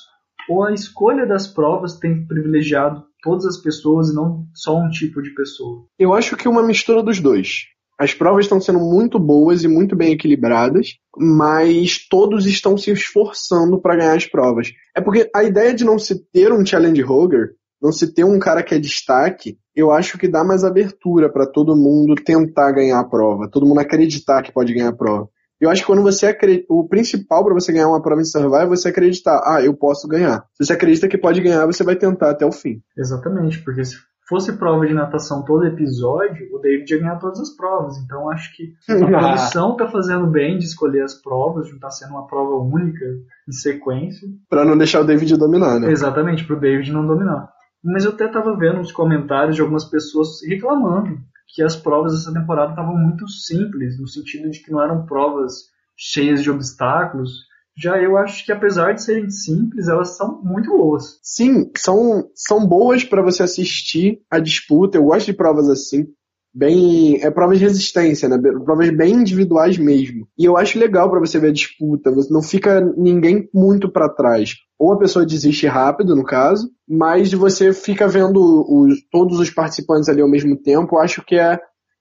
ou a escolha das provas tem privilegiado todas as pessoas e não só um tipo de pessoa? Eu acho que é uma mistura dos dois. As provas estão sendo muito boas e muito bem equilibradas, mas todos estão se esforçando para ganhar as provas. É porque a ideia de não se ter um challenge roger, não se ter um cara que é destaque, eu acho que dá mais abertura para todo mundo tentar ganhar a prova, todo mundo acreditar que pode ganhar a prova. Eu acho que quando você acredita, o principal para você ganhar uma prova em survival é você acreditar, ah, eu posso ganhar. Se você acredita que pode ganhar, você vai tentar até o fim. Exatamente, porque se fosse prova de natação todo episódio, o David ia ganhar todas as provas. Então acho que a produção tá fazendo bem de escolher as provas, de não tá sendo uma prova única em sequência. Para não deixar o David dominar, né? Exatamente, pro David não dominar. Mas eu até tava vendo uns comentários de algumas pessoas reclamando que as provas dessa temporada estavam muito simples, no sentido de que não eram provas cheias de obstáculos. Já eu acho que apesar de serem simples, elas são muito boas. Sim, são, são boas para você assistir a disputa. Eu gosto de provas assim. Bem. É provas de resistência, né? Provas bem individuais mesmo. E eu acho legal para você ver a disputa. Você não fica ninguém muito para trás. Ou a pessoa desiste rápido, no caso, mas você fica vendo os, todos os participantes ali ao mesmo tempo. Eu acho que é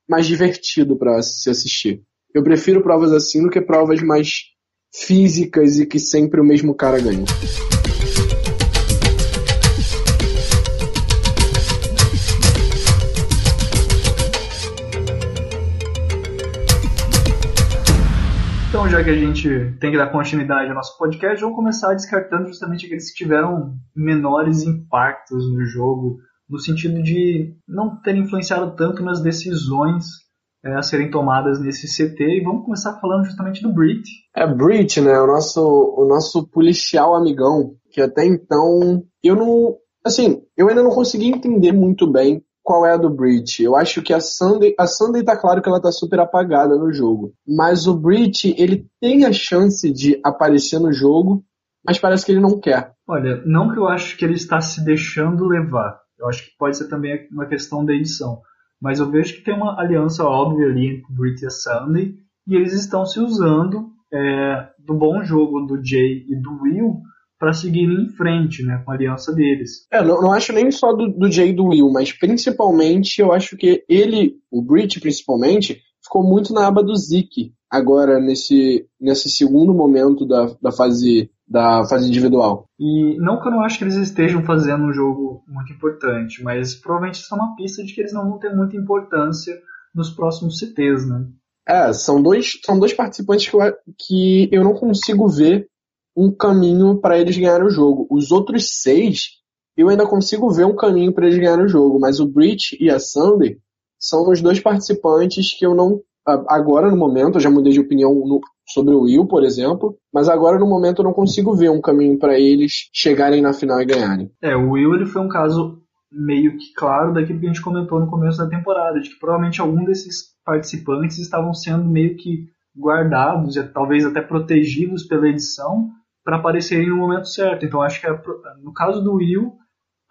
mais divertido para se assistir. Eu prefiro provas assim do que provas mais físicas e que sempre o mesmo cara ganha. Então, já que a gente tem que dar continuidade ao nosso podcast, vamos começar descartando justamente aqueles que tiveram menores impactos no jogo, no sentido de não terem influenciado tanto nas decisões é, a serem tomadas nesse CT. E vamos começar falando justamente do Brit. É Brit, né? O nosso, o nosso policial amigão, que até então eu não. Assim, eu ainda não consegui entender muito bem qual é a do Breach. Eu acho que a Sunday, a Sunday tá claro que ela tá super apagada no jogo, mas o Breach, ele tem a chance de aparecer no jogo, mas parece que ele não quer. Olha, não que eu acho que ele está se deixando levar. Eu acho que pode ser também uma questão da edição. Mas eu vejo que tem uma aliança óbvia ali entre Brit e a Sunday, e eles estão se usando é, do bom jogo do Jay e do Will para seguir em frente, né, com a aliança deles. É, não, não acho nem só do, do Jay e do Will, mas principalmente eu acho que ele, o Brit principalmente, ficou muito na aba do Zeke agora nesse, nesse segundo momento da, da fase da fase individual. E não que eu não acho que eles estejam fazendo um jogo muito importante, mas provavelmente isso é uma pista de que eles não vão ter muita importância nos próximos CTs, né? É, são dois, são dois participantes que eu, que eu não consigo ver um caminho para eles ganharem o jogo. Os outros seis, eu ainda consigo ver um caminho para eles ganharem o jogo, mas o Breach e a Sunday são os dois participantes que eu não. Agora, no momento, eu já mudei de opinião no, sobre o Will, por exemplo, mas agora no momento eu não consigo ver um caminho para eles chegarem na final e ganharem. É, o Will ele foi um caso meio que claro daquilo que a gente comentou no começo da temporada, de que provavelmente algum desses participantes estavam sendo meio que guardados, talvez até protegidos pela edição para aparecerem no momento certo. Então acho que é no caso do Will,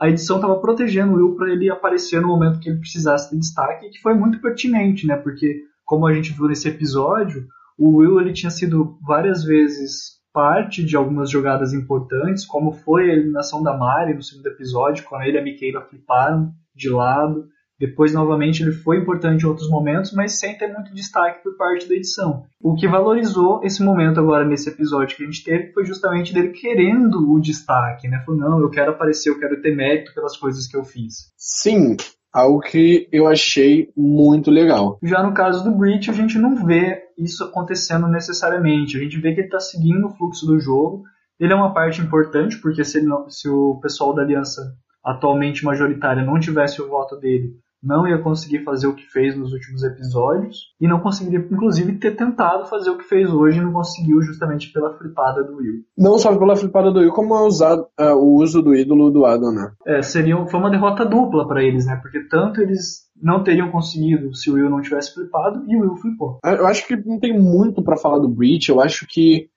a edição estava protegendo o Will para ele aparecer no momento que ele precisasse de destaque, que foi muito pertinente, né? Porque como a gente viu nesse episódio, o Will ele tinha sido várias vezes parte de algumas jogadas importantes, como foi a eliminação da Mari no segundo episódio, quando ele e a Michaela fliparam de lado. Depois, novamente, ele foi importante em outros momentos, mas sem ter muito destaque por parte da edição. O que valorizou esse momento agora nesse episódio que a gente teve foi justamente dele querendo o destaque, né? Falou, não, eu quero aparecer, eu quero ter mérito pelas coisas que eu fiz. Sim, Algo que eu achei muito legal. Já no caso do Breach, a gente não vê isso acontecendo necessariamente. A gente vê que ele está seguindo o fluxo do jogo. Ele é uma parte importante, porque se, não, se o pessoal da aliança atualmente majoritária não tivesse o voto dele, não ia conseguir fazer o que fez nos últimos episódios e não conseguiria, inclusive, ter tentado fazer o que fez hoje e não conseguiu justamente pela flipada do Will. Não só pela flipada do Will, como usado, uh, o uso do ídolo do Adam, né? É, seria, foi uma derrota dupla para eles, né? Porque tanto eles não teriam conseguido se o Will não tivesse flipado e o Will flipou. Eu acho que não tem muito para falar do Breach, eu acho que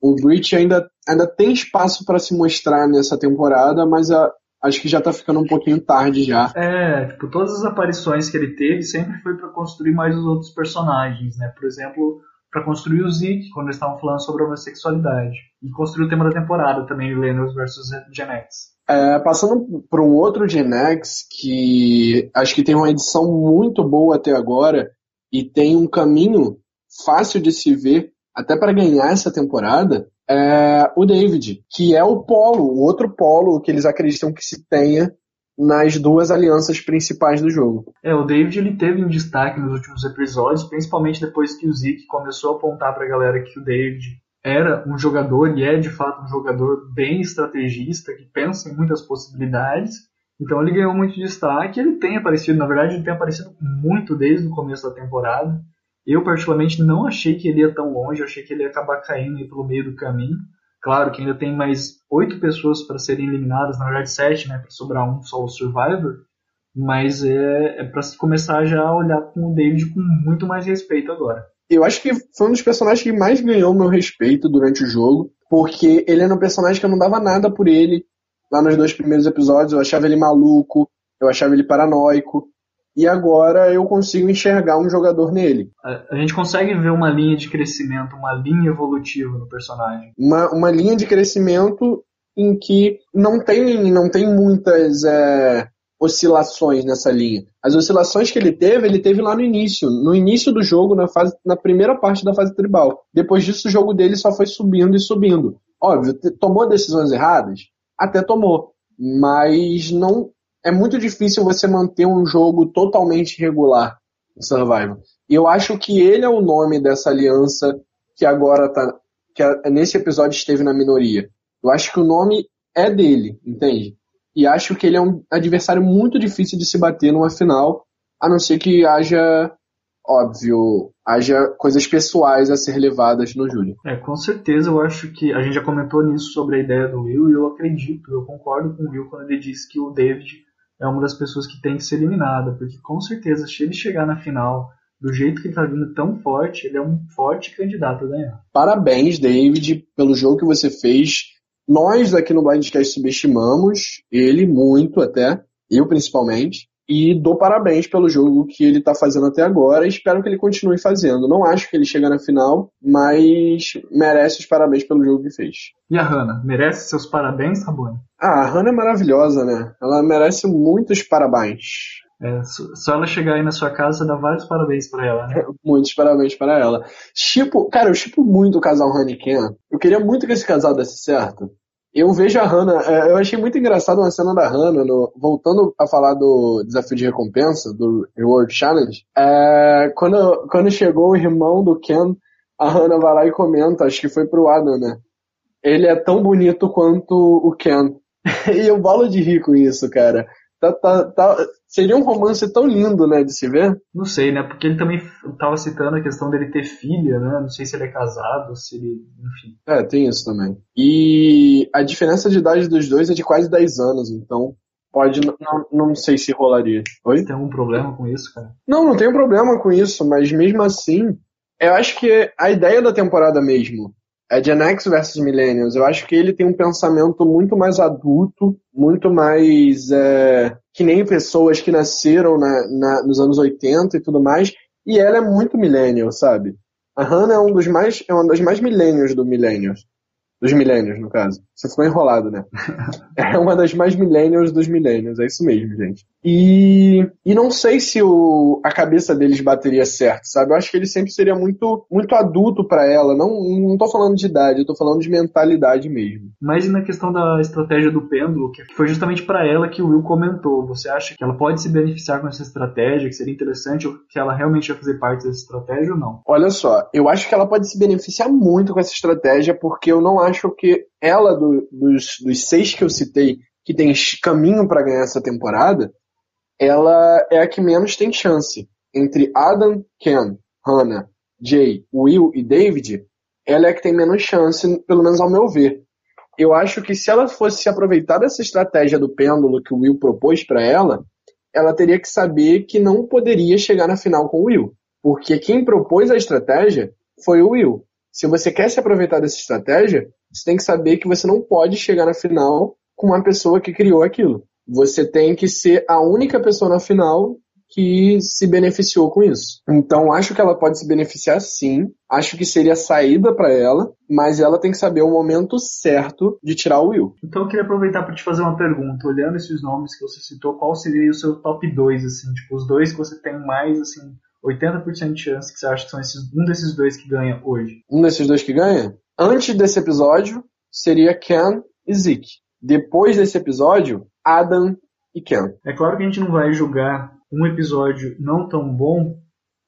o Breach ainda, ainda tem espaço para se mostrar nessa temporada, mas a, acho que já tá ficando um pouquinho tarde já. É, tipo, todas as aparições que ele teve sempre foi para construir mais os outros personagens, né? Por exemplo, para construir o Zeke, quando eles estavam falando sobre a homossexualidade. E construir o tema da temporada também, Millennials vs Gen X. É, passando por um outro Gen X que acho que tem uma edição muito boa até agora e tem um caminho fácil de se ver até para ganhar essa temporada, é o David, que é o polo, o outro polo que eles acreditam que se tenha nas duas alianças principais do jogo. É, o David ele teve um destaque nos últimos episódios, principalmente depois que o Zeke começou a apontar para a galera que o David era um jogador e é de fato um jogador bem estrategista, que pensa em muitas possibilidades. Então ele ganhou muito destaque, ele tem aparecido, na verdade ele tem aparecido muito desde o começo da temporada. Eu, particularmente, não achei que ele ia tão longe, achei que ele ia acabar caindo pelo meio do caminho. Claro que ainda tem mais oito pessoas para serem eliminadas, na verdade sete, né, para sobrar um só o Survivor. Mas é, é para começar já a olhar com o David com muito mais respeito agora. Eu acho que foi um dos personagens que mais ganhou meu respeito durante o jogo, porque ele era um personagem que eu não dava nada por ele lá nos dois primeiros episódios. Eu achava ele maluco, eu achava ele paranoico, e agora eu consigo enxergar um jogador nele. A, gente consegue ver uma linha de crescimento, uma linha evolutiva no personagem. Uma, uma linha de crescimento em que não tem, não tem muitas é, oscilações nessa linha. As oscilações que ele teve, ele teve lá no início, no início do jogo, na, fase, na primeira parte da fase tribal. Depois disso, o jogo dele só foi subindo e subindo. Óbvio, tomou decisões erradas? Até tomou. Mas não é muito difícil você manter um jogo totalmente regular em Survival. E eu acho que ele é o nome dessa aliança que agora tá. que nesse episódio esteve na minoria. Eu acho que o nome é dele, entende? E acho que ele é um adversário muito difícil de se bater numa final, a não ser que haja, óbvio, haja coisas pessoais a ser levadas no Júlio. É, com certeza eu acho que a gente já comentou nisso sobre a ideia do Will e eu acredito, eu concordo com o Will quando ele disse que o David é uma das pessoas que tem que ser eliminada, porque com certeza, se ele chegar na final do jeito que ele tá vindo tão forte, ele é um forte candidato a ganhar. Parabéns, David, pelo jogo que você fez. Nós aqui no Blindcast subestimamos ele muito até, eu principalmente, e dou parabéns pelo jogo que ele tá fazendo até agora e espero que ele continue fazendo. Não acho que ele chega na final, mas merece os parabéns pelo jogo que fez. E a Hannah, merece seus parabéns, Rabone? Ah, a Hannah é maravilhosa, né? Ela merece muitos parabéns. É, só ela chegar aí na sua casa, dá vários parabéns pra ela, né? Muitos parabéns para ela. Tipo, cara, eu chipo muito o casal Hannah e Ken. Eu queria muito que esse casal desse certo. Eu vejo a Hannah, é, eu achei muito engraçado uma cena da Hannah, no, voltando a falar do desafio de recompensa, do Reward Challenge, é, quando, quando chegou o irmão do Ken, a Hannah vai lá e comenta, acho que foi pro Adam, né? Ele é tão bonito quanto o Ken. e eu bolo de rir com isso, cara. Tá, tá, tá, seria um romance tão lindo, né, de se ver. Não sei, né? Porque ele também tava citando a questão dele ter filha, né? Não sei se ele é casado, se ele. Enfim. É, tem isso também. E a diferença de idade dos dois é de quase 10 anos, então pode. Não, não sei se rolaria. Oi? Tem algum problema com isso, cara? Não, não tenho problema com isso, mas mesmo assim, eu acho que a ideia da temporada mesmo é Gen X versus Millennials. Eu acho que ele tem um pensamento muito mais adulto, muito mais é, que nem pessoas que nasceram na, na, nos anos 80 e tudo mais. E ela é muito millennial, sabe? A Hannah é um dos mais é uma das mais millennials do millennials. Dos millennials, no caso. Você ficou enrolado, né? é uma das mais millennials dos millennials, é isso mesmo, gente. E, e não sei se o, a cabeça deles bateria certo, sabe? Eu acho que ele sempre seria muito, muito adulto para ela. Não, não tô falando de idade, eu tô falando de mentalidade mesmo. Mas e na questão da estratégia do pêndulo, que foi justamente para ela que o Will comentou. Você acha que ela pode se beneficiar com essa estratégia, que seria interessante, ou que ela realmente vai fazer parte dessa estratégia ou não? Olha só, eu acho que ela pode se beneficiar muito com essa estratégia, porque eu não acho que ela, do, dos, dos seis que eu citei, que tem caminho para ganhar essa temporada, ela é a que menos tem chance. Entre Adam, Ken, Hannah, Jay, Will e David, ela é a que tem menos chance, pelo menos ao meu ver. Eu acho que se ela fosse se aproveitar dessa estratégia do pêndulo que o Will propôs para ela, ela teria que saber que não poderia chegar na final com o Will. Porque quem propôs a estratégia foi o Will. Se você quer se aproveitar dessa estratégia, você tem que saber que você não pode chegar na final com uma pessoa que criou aquilo. Você tem que ser a única pessoa na final que se beneficiou com isso. Então, acho que ela pode se beneficiar sim. Acho que seria saída para ela, mas ela tem que saber o momento certo de tirar o Will. Então, eu queria aproveitar para te fazer uma pergunta. Olhando esses nomes que você citou, qual seria o seu top 2, assim? Tipo, os dois que você tem mais, assim, 80% de chance que você acha que são esses, um desses dois que ganha hoje? Um desses dois que ganha? Antes desse episódio, seria Ken e Zeke. Depois desse episódio, Adam e Ken. É claro que a gente não vai julgar um episódio não tão bom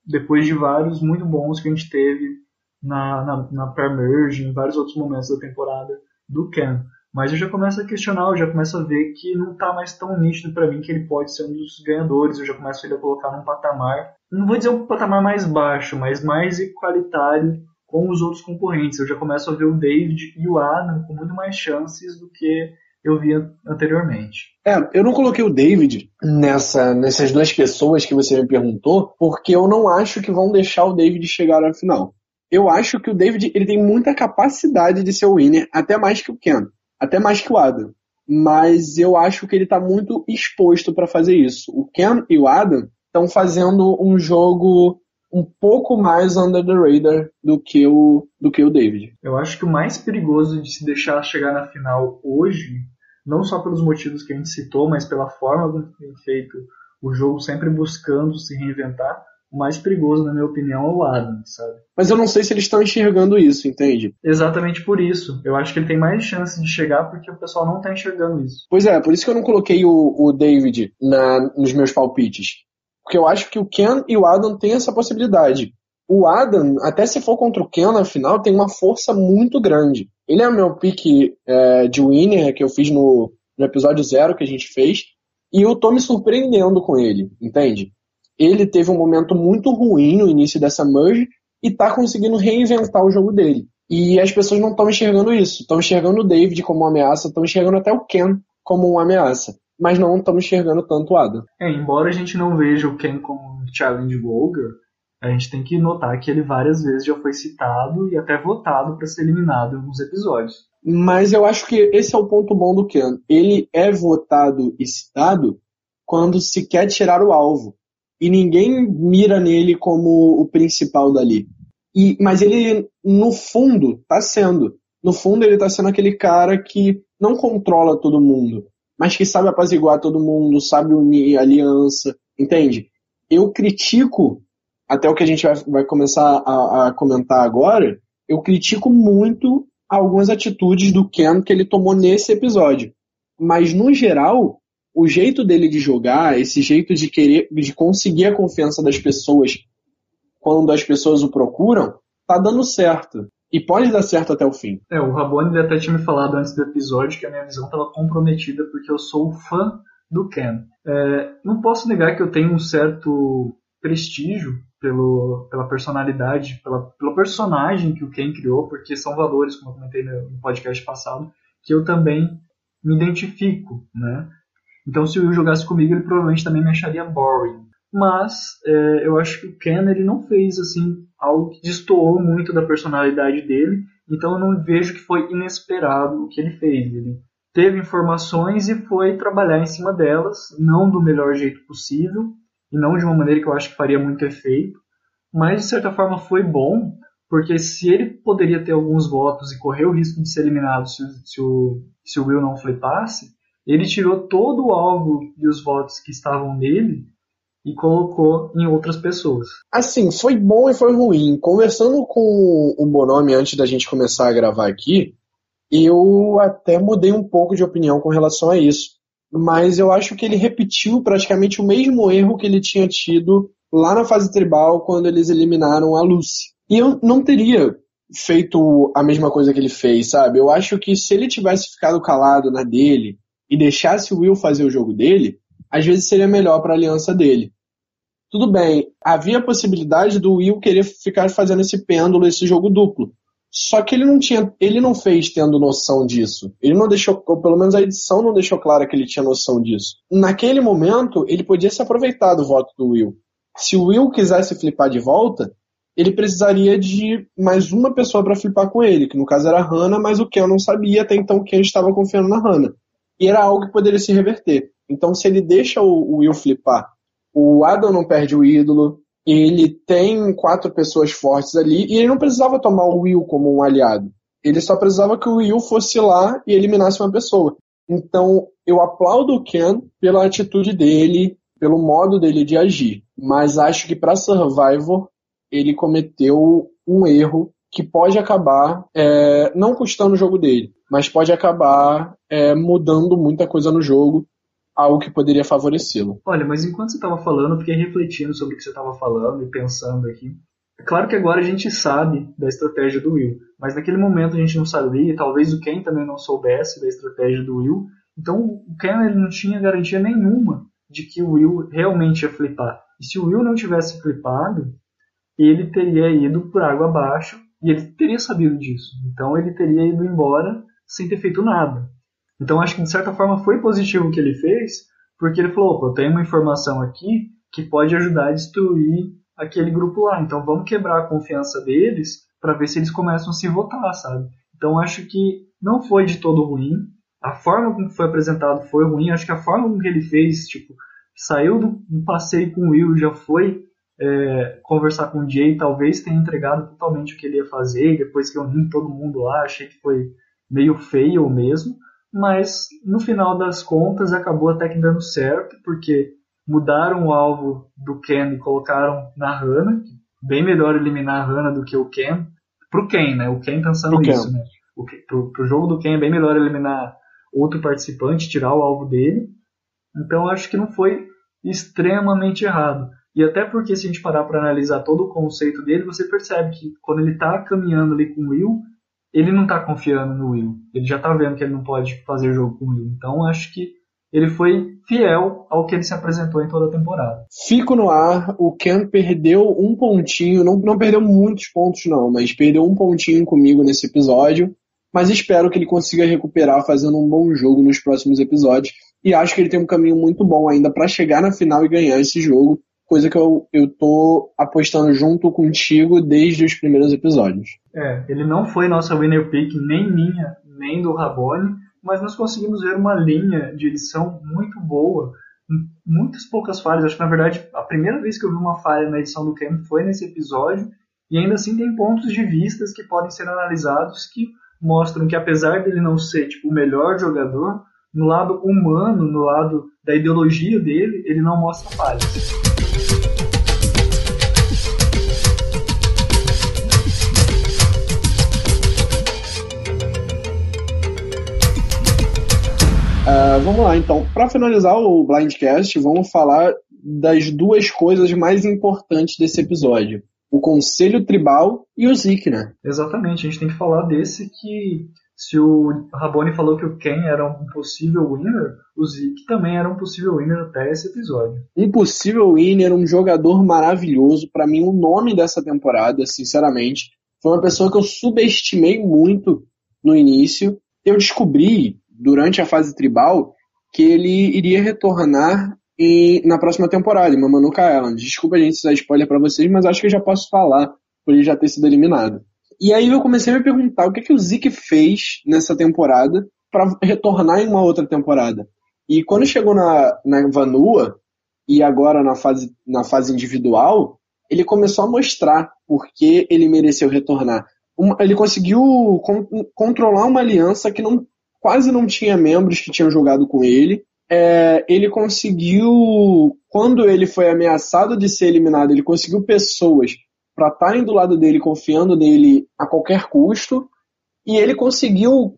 depois de vários muito bons que a gente teve na, na, na pré-merge, em vários outros momentos da temporada do Ken. Mas eu já começo a questionar, eu já começo a ver que não tá mais tão nítido para mim que ele pode ser um dos ganhadores. Eu já começo a colocar num patamar, não vou dizer um patamar mais baixo, mas mais igualitário com os outros concorrentes. Eu já começo a ver o David e o Adam com muito mais chances do que eu via anteriormente. É, eu não coloquei o David nessa, nessas duas pessoas que você me perguntou, porque eu não acho que vão deixar o David chegar à final. Eu acho que o David ele tem muita capacidade de ser o winner, até mais que o Ken, até mais que o Adam. Mas eu acho que ele está muito exposto para fazer isso. O Ken e o Adam estão fazendo um jogo um pouco mais under the radar do que o, do que o David. Eu acho que o mais perigoso de se deixar chegar na final hoje, não só pelos motivos que a gente citou, mas pela forma como tem feito o jogo sempre buscando se reinventar, o mais perigoso, na minha opinião, é o Adam, sabe? Mas eu não sei se eles estão enxergando isso, entende? Exatamente por isso. Eu acho que ele tem mais chance de chegar porque o pessoal não está enxergando isso. Pois é, por isso que eu não coloquei o, o David na, nos meus palpites. Porque eu acho que o Ken e o Adam têm essa possibilidade. O Adam, até se for contra o Ken na final, tem uma força muito grande. Ele é o meu pick é, de winner que eu fiz no, no episódio zero que a gente fez. E eu tô me surpreendendo com ele, entende? Ele teve um momento muito ruim no início dessa merge e tá conseguindo reinventar o jogo dele. E as pessoas não estão enxergando isso. Estão enxergando o David como uma ameaça, estão enxergando até o Ken como uma ameaça. Mas não estamos enxergando tanto o Adam. É, embora a gente não veja o Ken como challenge Golger, a gente tem que notar que ele várias vezes já foi citado e até votado para ser eliminado em alguns episódios. Mas eu acho que esse é o ponto bom do Ken. Ele é votado e citado quando se quer tirar o alvo. E ninguém mira nele como o principal dali. E, mas ele, no fundo, tá sendo. No fundo, ele tá sendo aquele cara que não controla todo mundo, mas que sabe apaziguar todo mundo, sabe unir aliança, entende? Eu critico, até o que a gente vai, vai começar a, a comentar agora, eu critico muito algumas atitudes do Ken que ele tomou nesse episódio. Mas, no geral, o jeito dele de jogar, esse jeito de querer, de conseguir a confiança das pessoas quando as pessoas o procuram, tá dando certo. E pode dar certo até o fim. É, o Rabone até tinha me falado antes do episódio que a minha visão estava comprometida porque eu sou fã do Ken. É, não posso negar que eu tenho um certo prestígio pelo, pela personalidade, pela, pelo personagem que o Ken criou, porque são valores, como eu comentei no podcast passado, que eu também me identifico, né? Então, se o Will jogasse comigo, ele provavelmente também me acharia boring. Mas é, eu acho que o Ken ele não fez assim algo que destoou muito da personalidade dele. Então, eu não vejo que foi inesperado o que ele fez. Ele teve informações e foi trabalhar em cima delas, não do melhor jeito possível e não de uma maneira que eu acho que faria muito efeito, mas de certa forma foi bom, porque se ele poderia ter alguns votos e correr o risco de ser eliminado se, se, o, se o Will não flipasse, ele tirou todo o alvo e os votos que estavam nele e colocou em outras pessoas. Assim, foi bom e foi ruim. Conversando com o Bonomi antes da gente começar a gravar aqui, eu até mudei um pouco de opinião com relação a isso. Mas eu acho que ele repetiu praticamente o mesmo erro que ele tinha tido lá na fase tribal quando eles eliminaram a Lucy. E eu não teria feito a mesma coisa que ele fez, sabe? Eu acho que se ele tivesse ficado calado na dele, e deixasse o Will fazer o jogo dele, às vezes seria melhor para a aliança dele. Tudo bem, havia a possibilidade do Will querer ficar fazendo esse pêndulo, esse jogo duplo. Só que ele não tinha, ele não fez tendo noção disso. Ele não deixou, ou pelo menos a edição não deixou clara que ele tinha noção disso. Naquele momento, ele podia se aproveitar do voto do Will. Se o Will quisesse flipar de volta, ele precisaria de mais uma pessoa para flipar com ele, que no caso era a Hannah, mas o Ken não sabia, até então o Ken estava confiando na Hannah e era algo que poderia se reverter. Então, se ele deixa o, Will flipar, o Adam não perde o ídolo, ele tem quatro pessoas fortes ali, e ele não precisava tomar o Will como um aliado. Ele só precisava que o Will fosse lá e eliminasse uma pessoa. Então, eu aplaudo o Ken pela atitude dele, pelo modo dele de agir. Mas acho que para Survivor, ele cometeu um erro que pode acabar é, não custando o jogo dele, mas pode acabar é, mudando muita coisa no jogo, algo que poderia favorecê-lo. Olha, mas enquanto você estava falando, eu fiquei refletindo sobre o que você estava falando e pensando aqui. É claro que agora a gente sabe da estratégia do Will, mas naquele momento a gente não sabia, e talvez o Ken também não soubesse da estratégia do Will. Então o Ken ele não tinha garantia nenhuma de que o Will realmente ia flipar. E se o Will não tivesse flipado, ele teria ido por água abaixo e ele teria sabido disso. Então ele teria ido embora sem ter feito nada. Então acho que de certa forma foi positivo o que ele fez, porque ele falou: eu tenho uma informação aqui que pode ajudar a destruir aquele grupo lá. Então vamos quebrar a confiança deles para ver se eles começam a se votar, sabe? Então acho que não foi de todo ruim. A forma como foi apresentado foi ruim. Acho que a forma como ele fez, tipo, saiu do, do passeio com o Will, já foi é, conversar com o Jay, talvez tenha entregado totalmente o que ele ia fazer. Depois que eu vi todo mundo lá, achei que foi meio feio mesmo, mas no final das contas acabou até que dando certo, porque mudaram o alvo do Ken e colocaram na Hannah, bem melhor eliminar a Hannah do que o Ken, pro Ken, né? O Ken pensando pro nisso, Ken. né? O, pro, pro jogo do Ken é bem melhor eliminar outro participante, tirar o alvo dele. Então acho que não foi extremamente errado. E até porque se a gente parar para analisar todo o conceito dele, você percebe que quando ele está caminhando ali com o Will, ele não está confiando no Will. Ele já está vendo que ele não pode fazer jogo com o Will. Então acho que ele foi fiel ao que ele se apresentou em toda a temporada. Fico no ar, o Ken perdeu um pontinho, não, não perdeu muitos pontos não, mas perdeu um pontinho comigo nesse episódio, mas espero que ele consiga recuperar fazendo um bom jogo nos próximos episódios. E acho que ele tem um caminho muito bom ainda para chegar na final e ganhar esse jogo, coisa que eu, eu tô apostando junto contigo desde os primeiros episódios. É, ele não foi nossa winner pick, nem minha, nem do Rabone, mas nós conseguimos ver uma linha de edição muito boa, muitas poucas falhas. Acho que na verdade a primeira vez que eu vi uma falha na edição do Camp foi nesse episódio, e ainda assim tem pontos de vistas que podem ser analisados que mostram que apesar dele não ser tipo, o melhor jogador, no lado humano, no lado da ideologia dele, ele não mostra falhas. Uh, vamos lá, então. Para finalizar o Blindcast, vamos falar das duas coisas mais importantes desse episódio: o Conselho Tribal e o Zeke, né? Exatamente, a gente tem que falar desse que se o Rabone falou que o Ken era um possível winner, o Zeke também era um possível winner até esse episódio. Um possível winner, um jogador maravilhoso. Para mim, o nome dessa temporada, sinceramente, foi uma pessoa que eu subestimei muito no início. Eu descobri, durante a fase tribal, que ele iria retornar em, na próxima temporada, em Mamanuca Island. Desculpa, gente, se é spoiler para vocês, mas acho que eu já posso falar, por ele já ter sido eliminado. E aí eu comecei a me perguntar o que, que o Zeke fez nessa temporada para retornar em uma outra temporada. E quando chegou na, na Vanua, e agora na fase, na fase individual, ele começou a mostrar por que ele mereceu retornar. Ele conseguiu con controlar uma aliança que não, quase não tinha membros que tinham jogado com ele. É, ele conseguiu, quando ele foi ameaçado de ser eliminado, ele conseguiu pessoas para estarem do lado dele, confiando nele a qualquer custo, e ele conseguiu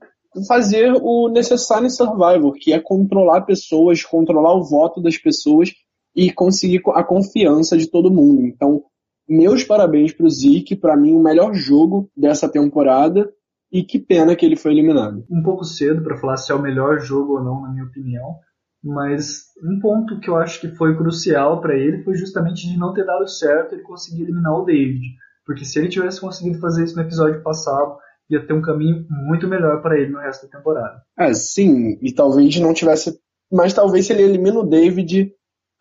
fazer o necessário em Survivor, que é controlar pessoas, controlar o voto das pessoas e conseguir a confiança de todo mundo. Então, meus parabéns para o Zeke, para mim o melhor jogo dessa temporada e que pena que ele foi eliminado. Um pouco cedo para falar se é o melhor jogo ou não, na minha opinião, mas um ponto que eu acho que foi crucial para ele foi justamente de não ter dado certo ele conseguir eliminar o David. Porque se ele tivesse conseguido fazer isso no episódio passado, ia ter um caminho muito melhor para ele no resto da temporada. É, sim, e talvez não tivesse. Mas talvez se ele elimina o David,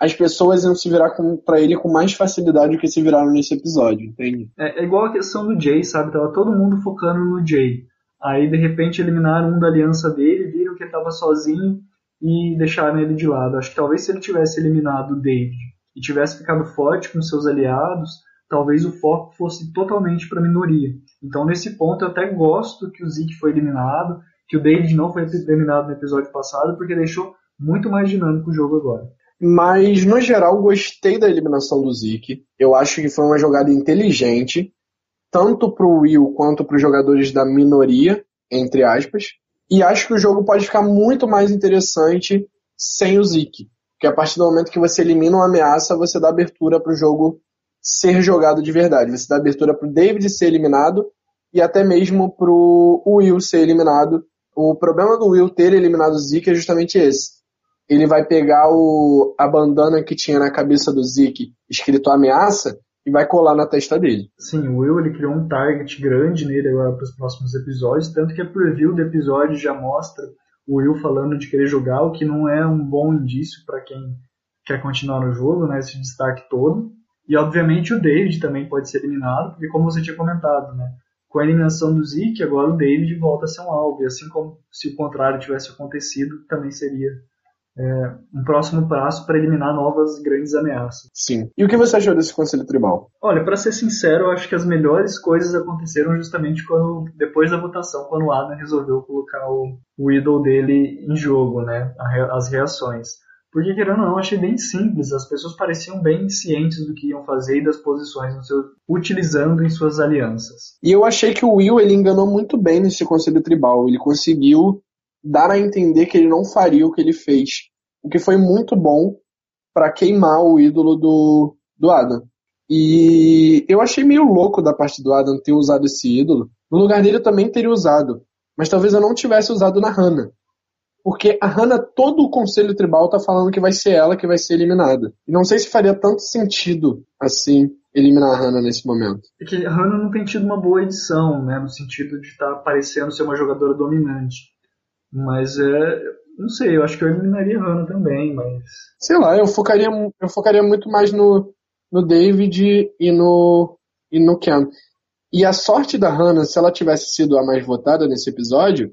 as pessoas iam se virar para ele com mais facilidade do que se viraram nesse episódio, entende? É, é, igual a questão do Jay, sabe? Tava todo mundo focando no Jay. Aí de repente eliminaram um da aliança dele, viram que ele tava sozinho e deixaram ele de lado. Acho que talvez se ele tivesse eliminado o David e tivesse ficado forte com seus aliados, talvez o foco fosse totalmente para a minoria. Então, nesse ponto, eu até gosto que o Zeke foi eliminado, que o David não foi eliminado no episódio passado, porque deixou muito mais dinâmico o jogo agora. Mas, no geral, gostei da eliminação do Zeke. Eu acho que foi uma jogada inteligente, tanto para o Will quanto para os jogadores da minoria, entre aspas. E acho que o jogo pode ficar muito mais interessante sem o Zeke. Porque a partir do momento que você elimina uma ameaça, você dá abertura para o jogo ser jogado de verdade. Você dá abertura para o David ser eliminado e até mesmo para o Will ser eliminado. O problema do Will ter eliminado o Zeke é justamente esse. Ele vai pegar o, a bandana que tinha na cabeça do Zeke escrito ameaça e vai colar na testa dele. Sim, o Will ele criou um target grande nele agora para os próximos episódios, tanto que a preview do episódio já mostra o Will falando de querer jogar, o que não é um bom indício para quem quer continuar no jogo, né, esse destaque todo. E obviamente o David também pode ser eliminado, porque como você tinha comentado, né, com a eliminação do Zeke, agora o David volta a ser um alvo, e assim como se o contrário tivesse acontecido, também seria é, um próximo passo para eliminar novas grandes ameaças. Sim. E o que você achou desse Conselho Tribal? Olha, para ser sincero, eu acho que as melhores coisas aconteceram justamente quando, depois da votação, quando o Adam resolveu colocar o, o ídolo dele em jogo, né? As reações. Porque, querendo ou não, eu achei bem simples. As pessoas pareciam bem cientes do que iam fazer e das posições seu, utilizando em suas alianças. E eu achei que o Will ele enganou muito bem nesse conselho tribal. Ele conseguiu dar a entender que ele não faria o que ele fez. O que foi muito bom para queimar o ídolo do, do Adam. E eu achei meio louco da parte do Adam ter usado esse ídolo. No lugar dele eu também teria usado. Mas talvez eu não tivesse usado na Hannah. Porque a Hannah, todo o conselho tribal tá falando que vai ser ela que vai ser eliminada. E não sei se faria tanto sentido, assim, eliminar a Hannah nesse momento. É que a Hannah não tem tido uma boa edição, né? No sentido de estar tá parecendo ser uma jogadora dominante. Mas é, Não sei, eu acho que eu eliminaria a Hannah também, mas. Sei lá, eu focaria, eu focaria muito mais no, no David e no, e no Ken. E a sorte da Hannah, se ela tivesse sido a mais votada nesse episódio,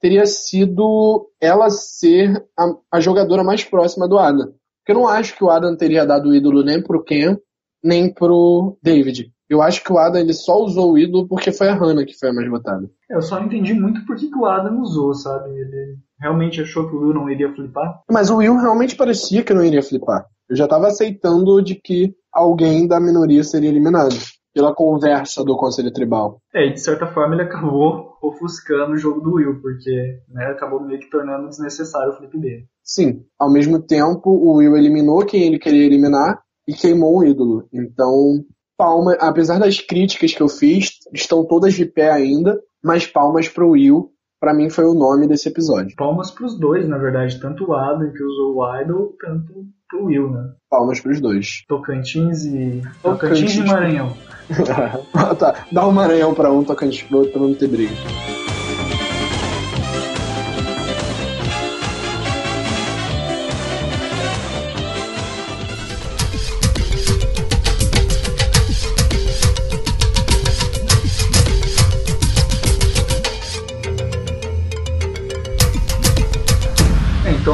teria sido ela ser a, a jogadora mais próxima do Adam. Porque eu não acho que o Adam teria dado o ídolo nem pro Ken, nem pro David. Eu acho que o Adam ele só usou o ídolo porque foi a Hannah que foi a mais votada. Eu só entendi muito por que, que o Adam usou, sabe? Ele realmente achou que o Will não iria flipar. Mas o Will realmente parecia que não iria flipar. Eu já tava aceitando de que alguém da minoria seria eliminado. Pela conversa do Conselho Tribal. É, e de certa forma ele acabou ofuscando o jogo do Will, porque né, acabou meio que tornando desnecessário o flip dele. Sim, ao mesmo tempo o Will eliminou quem ele queria eliminar e queimou o ídolo. Então, palma, apesar das críticas que eu fiz, estão todas de pé ainda, mas palmas pro Will, para mim foi o nome desse episódio. Palmas pros dois, na verdade, tanto o Adam que usou o Idol, tanto pro Will, né? Palmas pros dois. Tocantins e. Tocantins, e Maranhão. tá, dá um Maranhão pra um, Tocantins pro outro pra não ter briga.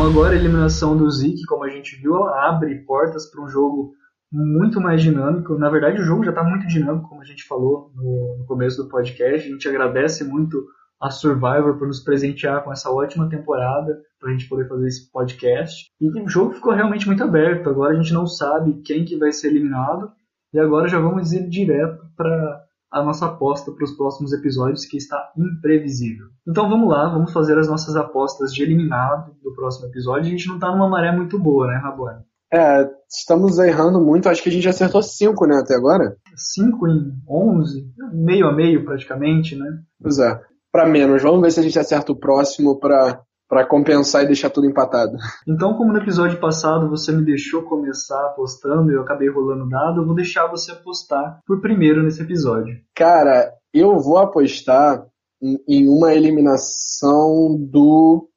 Então agora a eliminação do Zeke, como a gente viu, ela abre portas para um jogo muito mais dinâmico. Na verdade, o jogo já está muito dinâmico, como a gente falou no, no, começo do podcast. A gente agradece muito a Survivor por nos presentear com essa ótima temporada para a gente poder fazer esse podcast. E o jogo ficou realmente muito aberto. Agora a gente não sabe quem que vai ser eliminado. E agora já vamos ir direto para a nossa aposta para os próximos episódios, que está imprevisível. Então vamos lá, vamos fazer as nossas apostas de eliminado do próximo episódio. A gente não está numa maré muito boa, né, Rabone? É, estamos errando muito. Acho que a gente acertou 5, né, até agora? 5 em 11, meio a meio praticamente, né? Pois é, para menos. Vamos ver se a gente acerta o próximo para para compensar e deixar tudo empatado. Então, como no episódio passado você me deixou começar apostando e eu acabei rolando dado, eu vou deixar você apostar por primeiro nesse episódio. Cara, eu vou apostar em uma eliminação do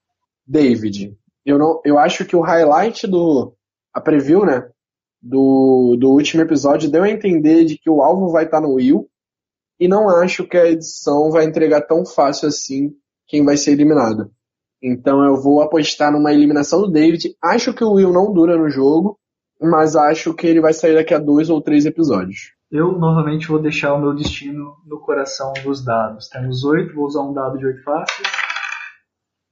David. Eu não, eu acho que o highlight do a preview, né, do, do último episódio deu a entender de que o alvo vai estar no Will e não acho que a edição vai entregar tão fácil assim quem vai ser eliminado. Então eu vou apostar numa eliminação do David. Acho que o Will não dura no jogo, mas acho que ele vai sair daqui a dois ou três episódios. Eu novamente vou deixar o meu destino no coração dos dados. Temos oito, vou usar um dado de oito faces.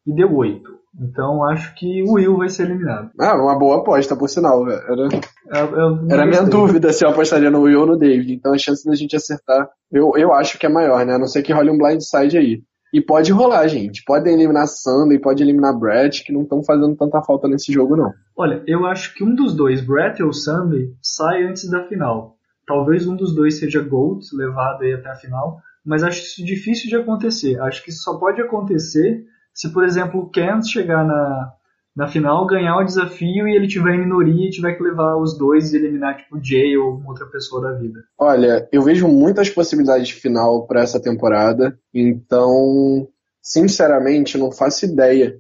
E deu oito. Então acho que o Will vai ser eliminado. Ah, uma boa aposta, por sinal. Era, eu, eu era minha dúvida se eu apostaria no Will ou no David. Então a chance da gente acertar, eu, eu acho que é maior, né? A não ser que role um blindside aí. E pode rolar, gente. Pode eliminar Sandy, pode eliminar Brett, que não estão fazendo tanta falta nesse jogo, não. Olha, eu acho que um dos dois, Brett ou Sandy, sai antes da final. Talvez um dos dois seja Gold, levado aí até a final, mas acho isso difícil de acontecer. Acho que isso só pode acontecer se, por exemplo, o Kent chegar na, na final, ganhar o desafio e ele tiver em minoria e tiver que levar os dois e eliminar tipo Jay ou outra pessoa da vida. Olha, eu vejo muitas possibilidades de final para essa temporada, então, sinceramente, não faço ideia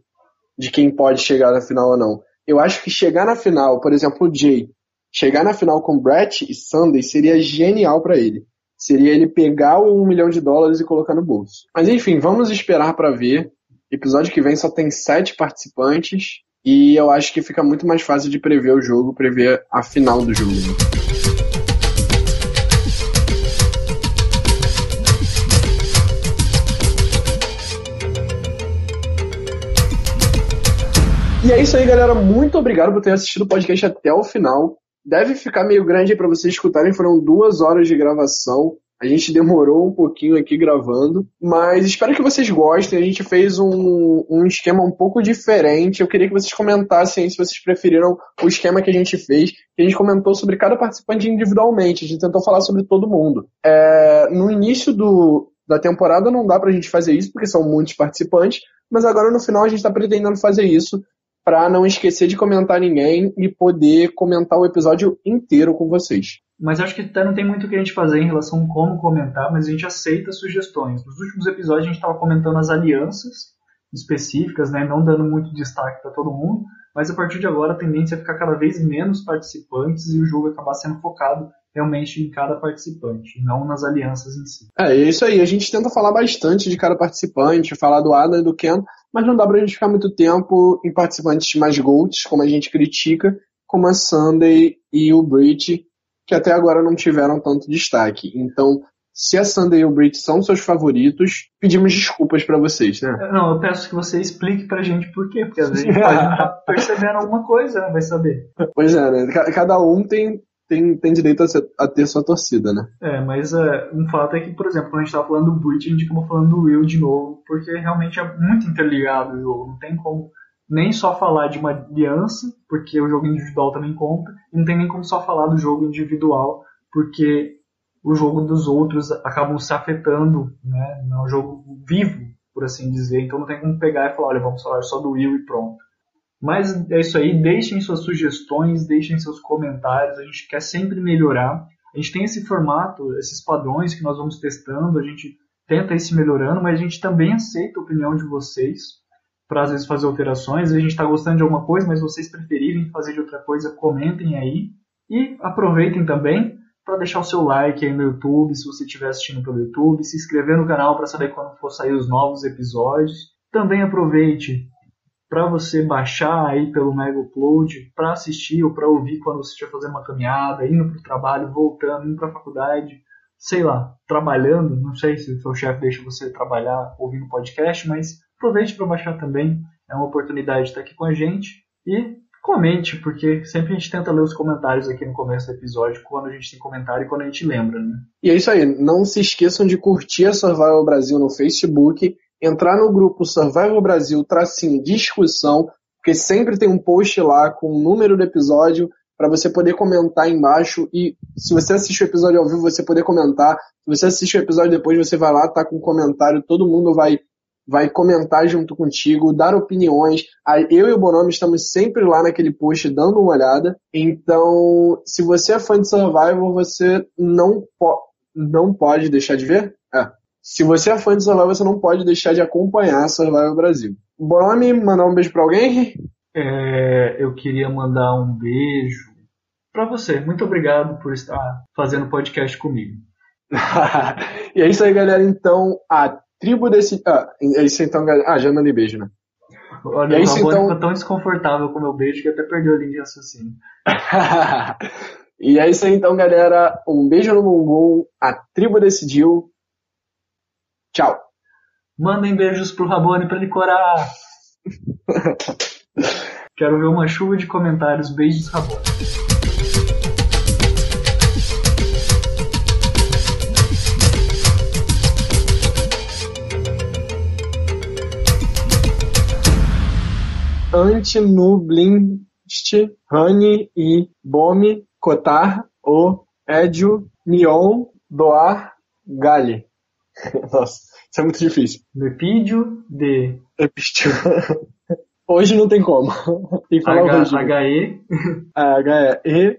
de quem pode chegar na final ou não. Eu acho que chegar na final, por exemplo, o Jay, chegar na final com Brett e Sunday seria genial para ele. Seria ele pegar o um milhão de dólares e colocar no bolso. Mas enfim, vamos esperar para ver. Episódio que vem só tem sete participantes. E eu acho que fica muito mais fácil de prever o jogo, prever a final do jogo. E é isso aí, galera. Muito obrigado por ter assistido o podcast até o final. Deve ficar meio grande para vocês escutarem. Foram duas horas de gravação. A gente demorou um pouquinho aqui gravando, mas espero que vocês gostem. A gente fez um, um esquema um pouco diferente. Eu queria que vocês comentassem se vocês preferiram o esquema que a gente fez. A gente comentou sobre cada participante individualmente. A gente tentou falar sobre todo mundo. É, no início do, da temporada não dá pra gente fazer isso, porque são muitos participantes, mas agora no final a gente está pretendendo fazer isso para não esquecer de comentar ninguém e poder comentar o episódio inteiro com vocês. Mas acho que até não tem muito o que a gente fazer em relação a como comentar, mas a gente aceita sugestões. Nos últimos episódios a gente estava comentando as alianças específicas, né, não dando muito destaque para todo mundo, mas a partir de agora a tendência é ficar cada vez menos participantes e o jogo acabar sendo focado realmente em cada participante, não nas alianças em si. É, é isso aí. A gente tenta falar bastante de cada participante, falar do Adam e do Ken, mas não dá pra gente ficar muito tempo em participantes mais GOATs, como a gente critica, como a Sunday e o Brit, que até agora não tiveram tanto destaque. Então, se a Sunday e o Brit são seus favoritos, pedimos desculpas para vocês, né? Não, eu peço que você explique pra gente por quê, porque às vezes a gente pode estar percebendo alguma coisa, né? Vai saber. Pois é, né? Cada um tem, tem, tem direito a, ser, a, ter sua torcida, né? É, mas é, um fato é que, por exemplo, quando a gente tava falando do Brit, a gente acabou falando do Will de novo, porque realmente é muito interligado o jogo, não tem como nem só falar de uma aliança, porque o jogo individual também conta, e não tem nem como só falar do jogo individual, porque o jogo dos outros acabam se afetando, né? Não é um jogo vivo, por assim dizer, então não tem como pegar e falar, olha, vamos falar só do Will e pronto. Mas é isso aí, deixem suas sugestões, deixem seus comentários, a gente quer sempre melhorar. A gente tem esse formato, esses padrões que nós vamos testando, a gente tenta ir se melhorando, mas a gente também aceita a opinião de vocês para às vezes fazer alterações. A gente está gostando de alguma coisa, mas vocês preferirem fazer de outra coisa, comentem aí. E aproveitem também para deixar o seu like aí no YouTube, se você estiver assistindo pelo YouTube, se inscrever no canal para saber quando for sair os novos episódios. Também aproveite para você baixar aí pelo Mega Upload, para assistir ou para ouvir quando você estiver fazendo uma caminhada, indo para o trabalho, voltando, indo para a faculdade, sei lá, trabalhando. Não sei se o seu chefe deixa você trabalhar ouvindo podcast, mas aproveite para baixar também. É uma oportunidade de estar aqui com a gente. E comente, porque sempre a gente tenta ler os comentários aqui no começo do episódio, quando a gente tem comentário e quando a gente lembra, né? E é isso aí. Não se esqueçam de curtir a Survival Brasil no Facebook, entrar no grupo Survival Brasil tracinho discussão, porque sempre tem um post lá com o número do episódio para você poder comentar embaixo e se você assiste o episódio ao vivo, você poder comentar. Se você assiste o episódio depois, você vai lá, tá com um comentário, todo mundo vai vai comentar junto contigo, dar opiniões. Eu e o Bonomi estamos sempre lá naquele post dando uma olhada. Então, se você é fã de Survival, você não, po não pode deixar de ver. É. Se você é fã de Survival, você não pode deixar de acompanhar Survival Brasil. Bonomi, mandar um beijo para alguém? É, eu queria mandar um beijo para você. Muito obrigado por estar fazendo podcast comigo. e é isso aí, galera. Então, a Tribo desse. Ah, é isso então, galera. Ah, já mandei beijo, né? Olha, é isso, então... ficou tão desconfortável com o meu beijo que até perdeu a linha de raciocínio. e é isso aí então, galera. Um beijo no bumbum. A tribo decidiu. Tchau. Mandem beijos pro Rabone pra ele corar. Quero ver uma chuva de comentários. Beijos, Rabone. Antinublinst, Rani e Bomi, Cotar, O, Edio, Nion, Doar, Gali. Nossa, isso é muito difícil. Lepídio de. Epistio. Hoje não tem como. Tem que falar H, hoje. HE. H-E.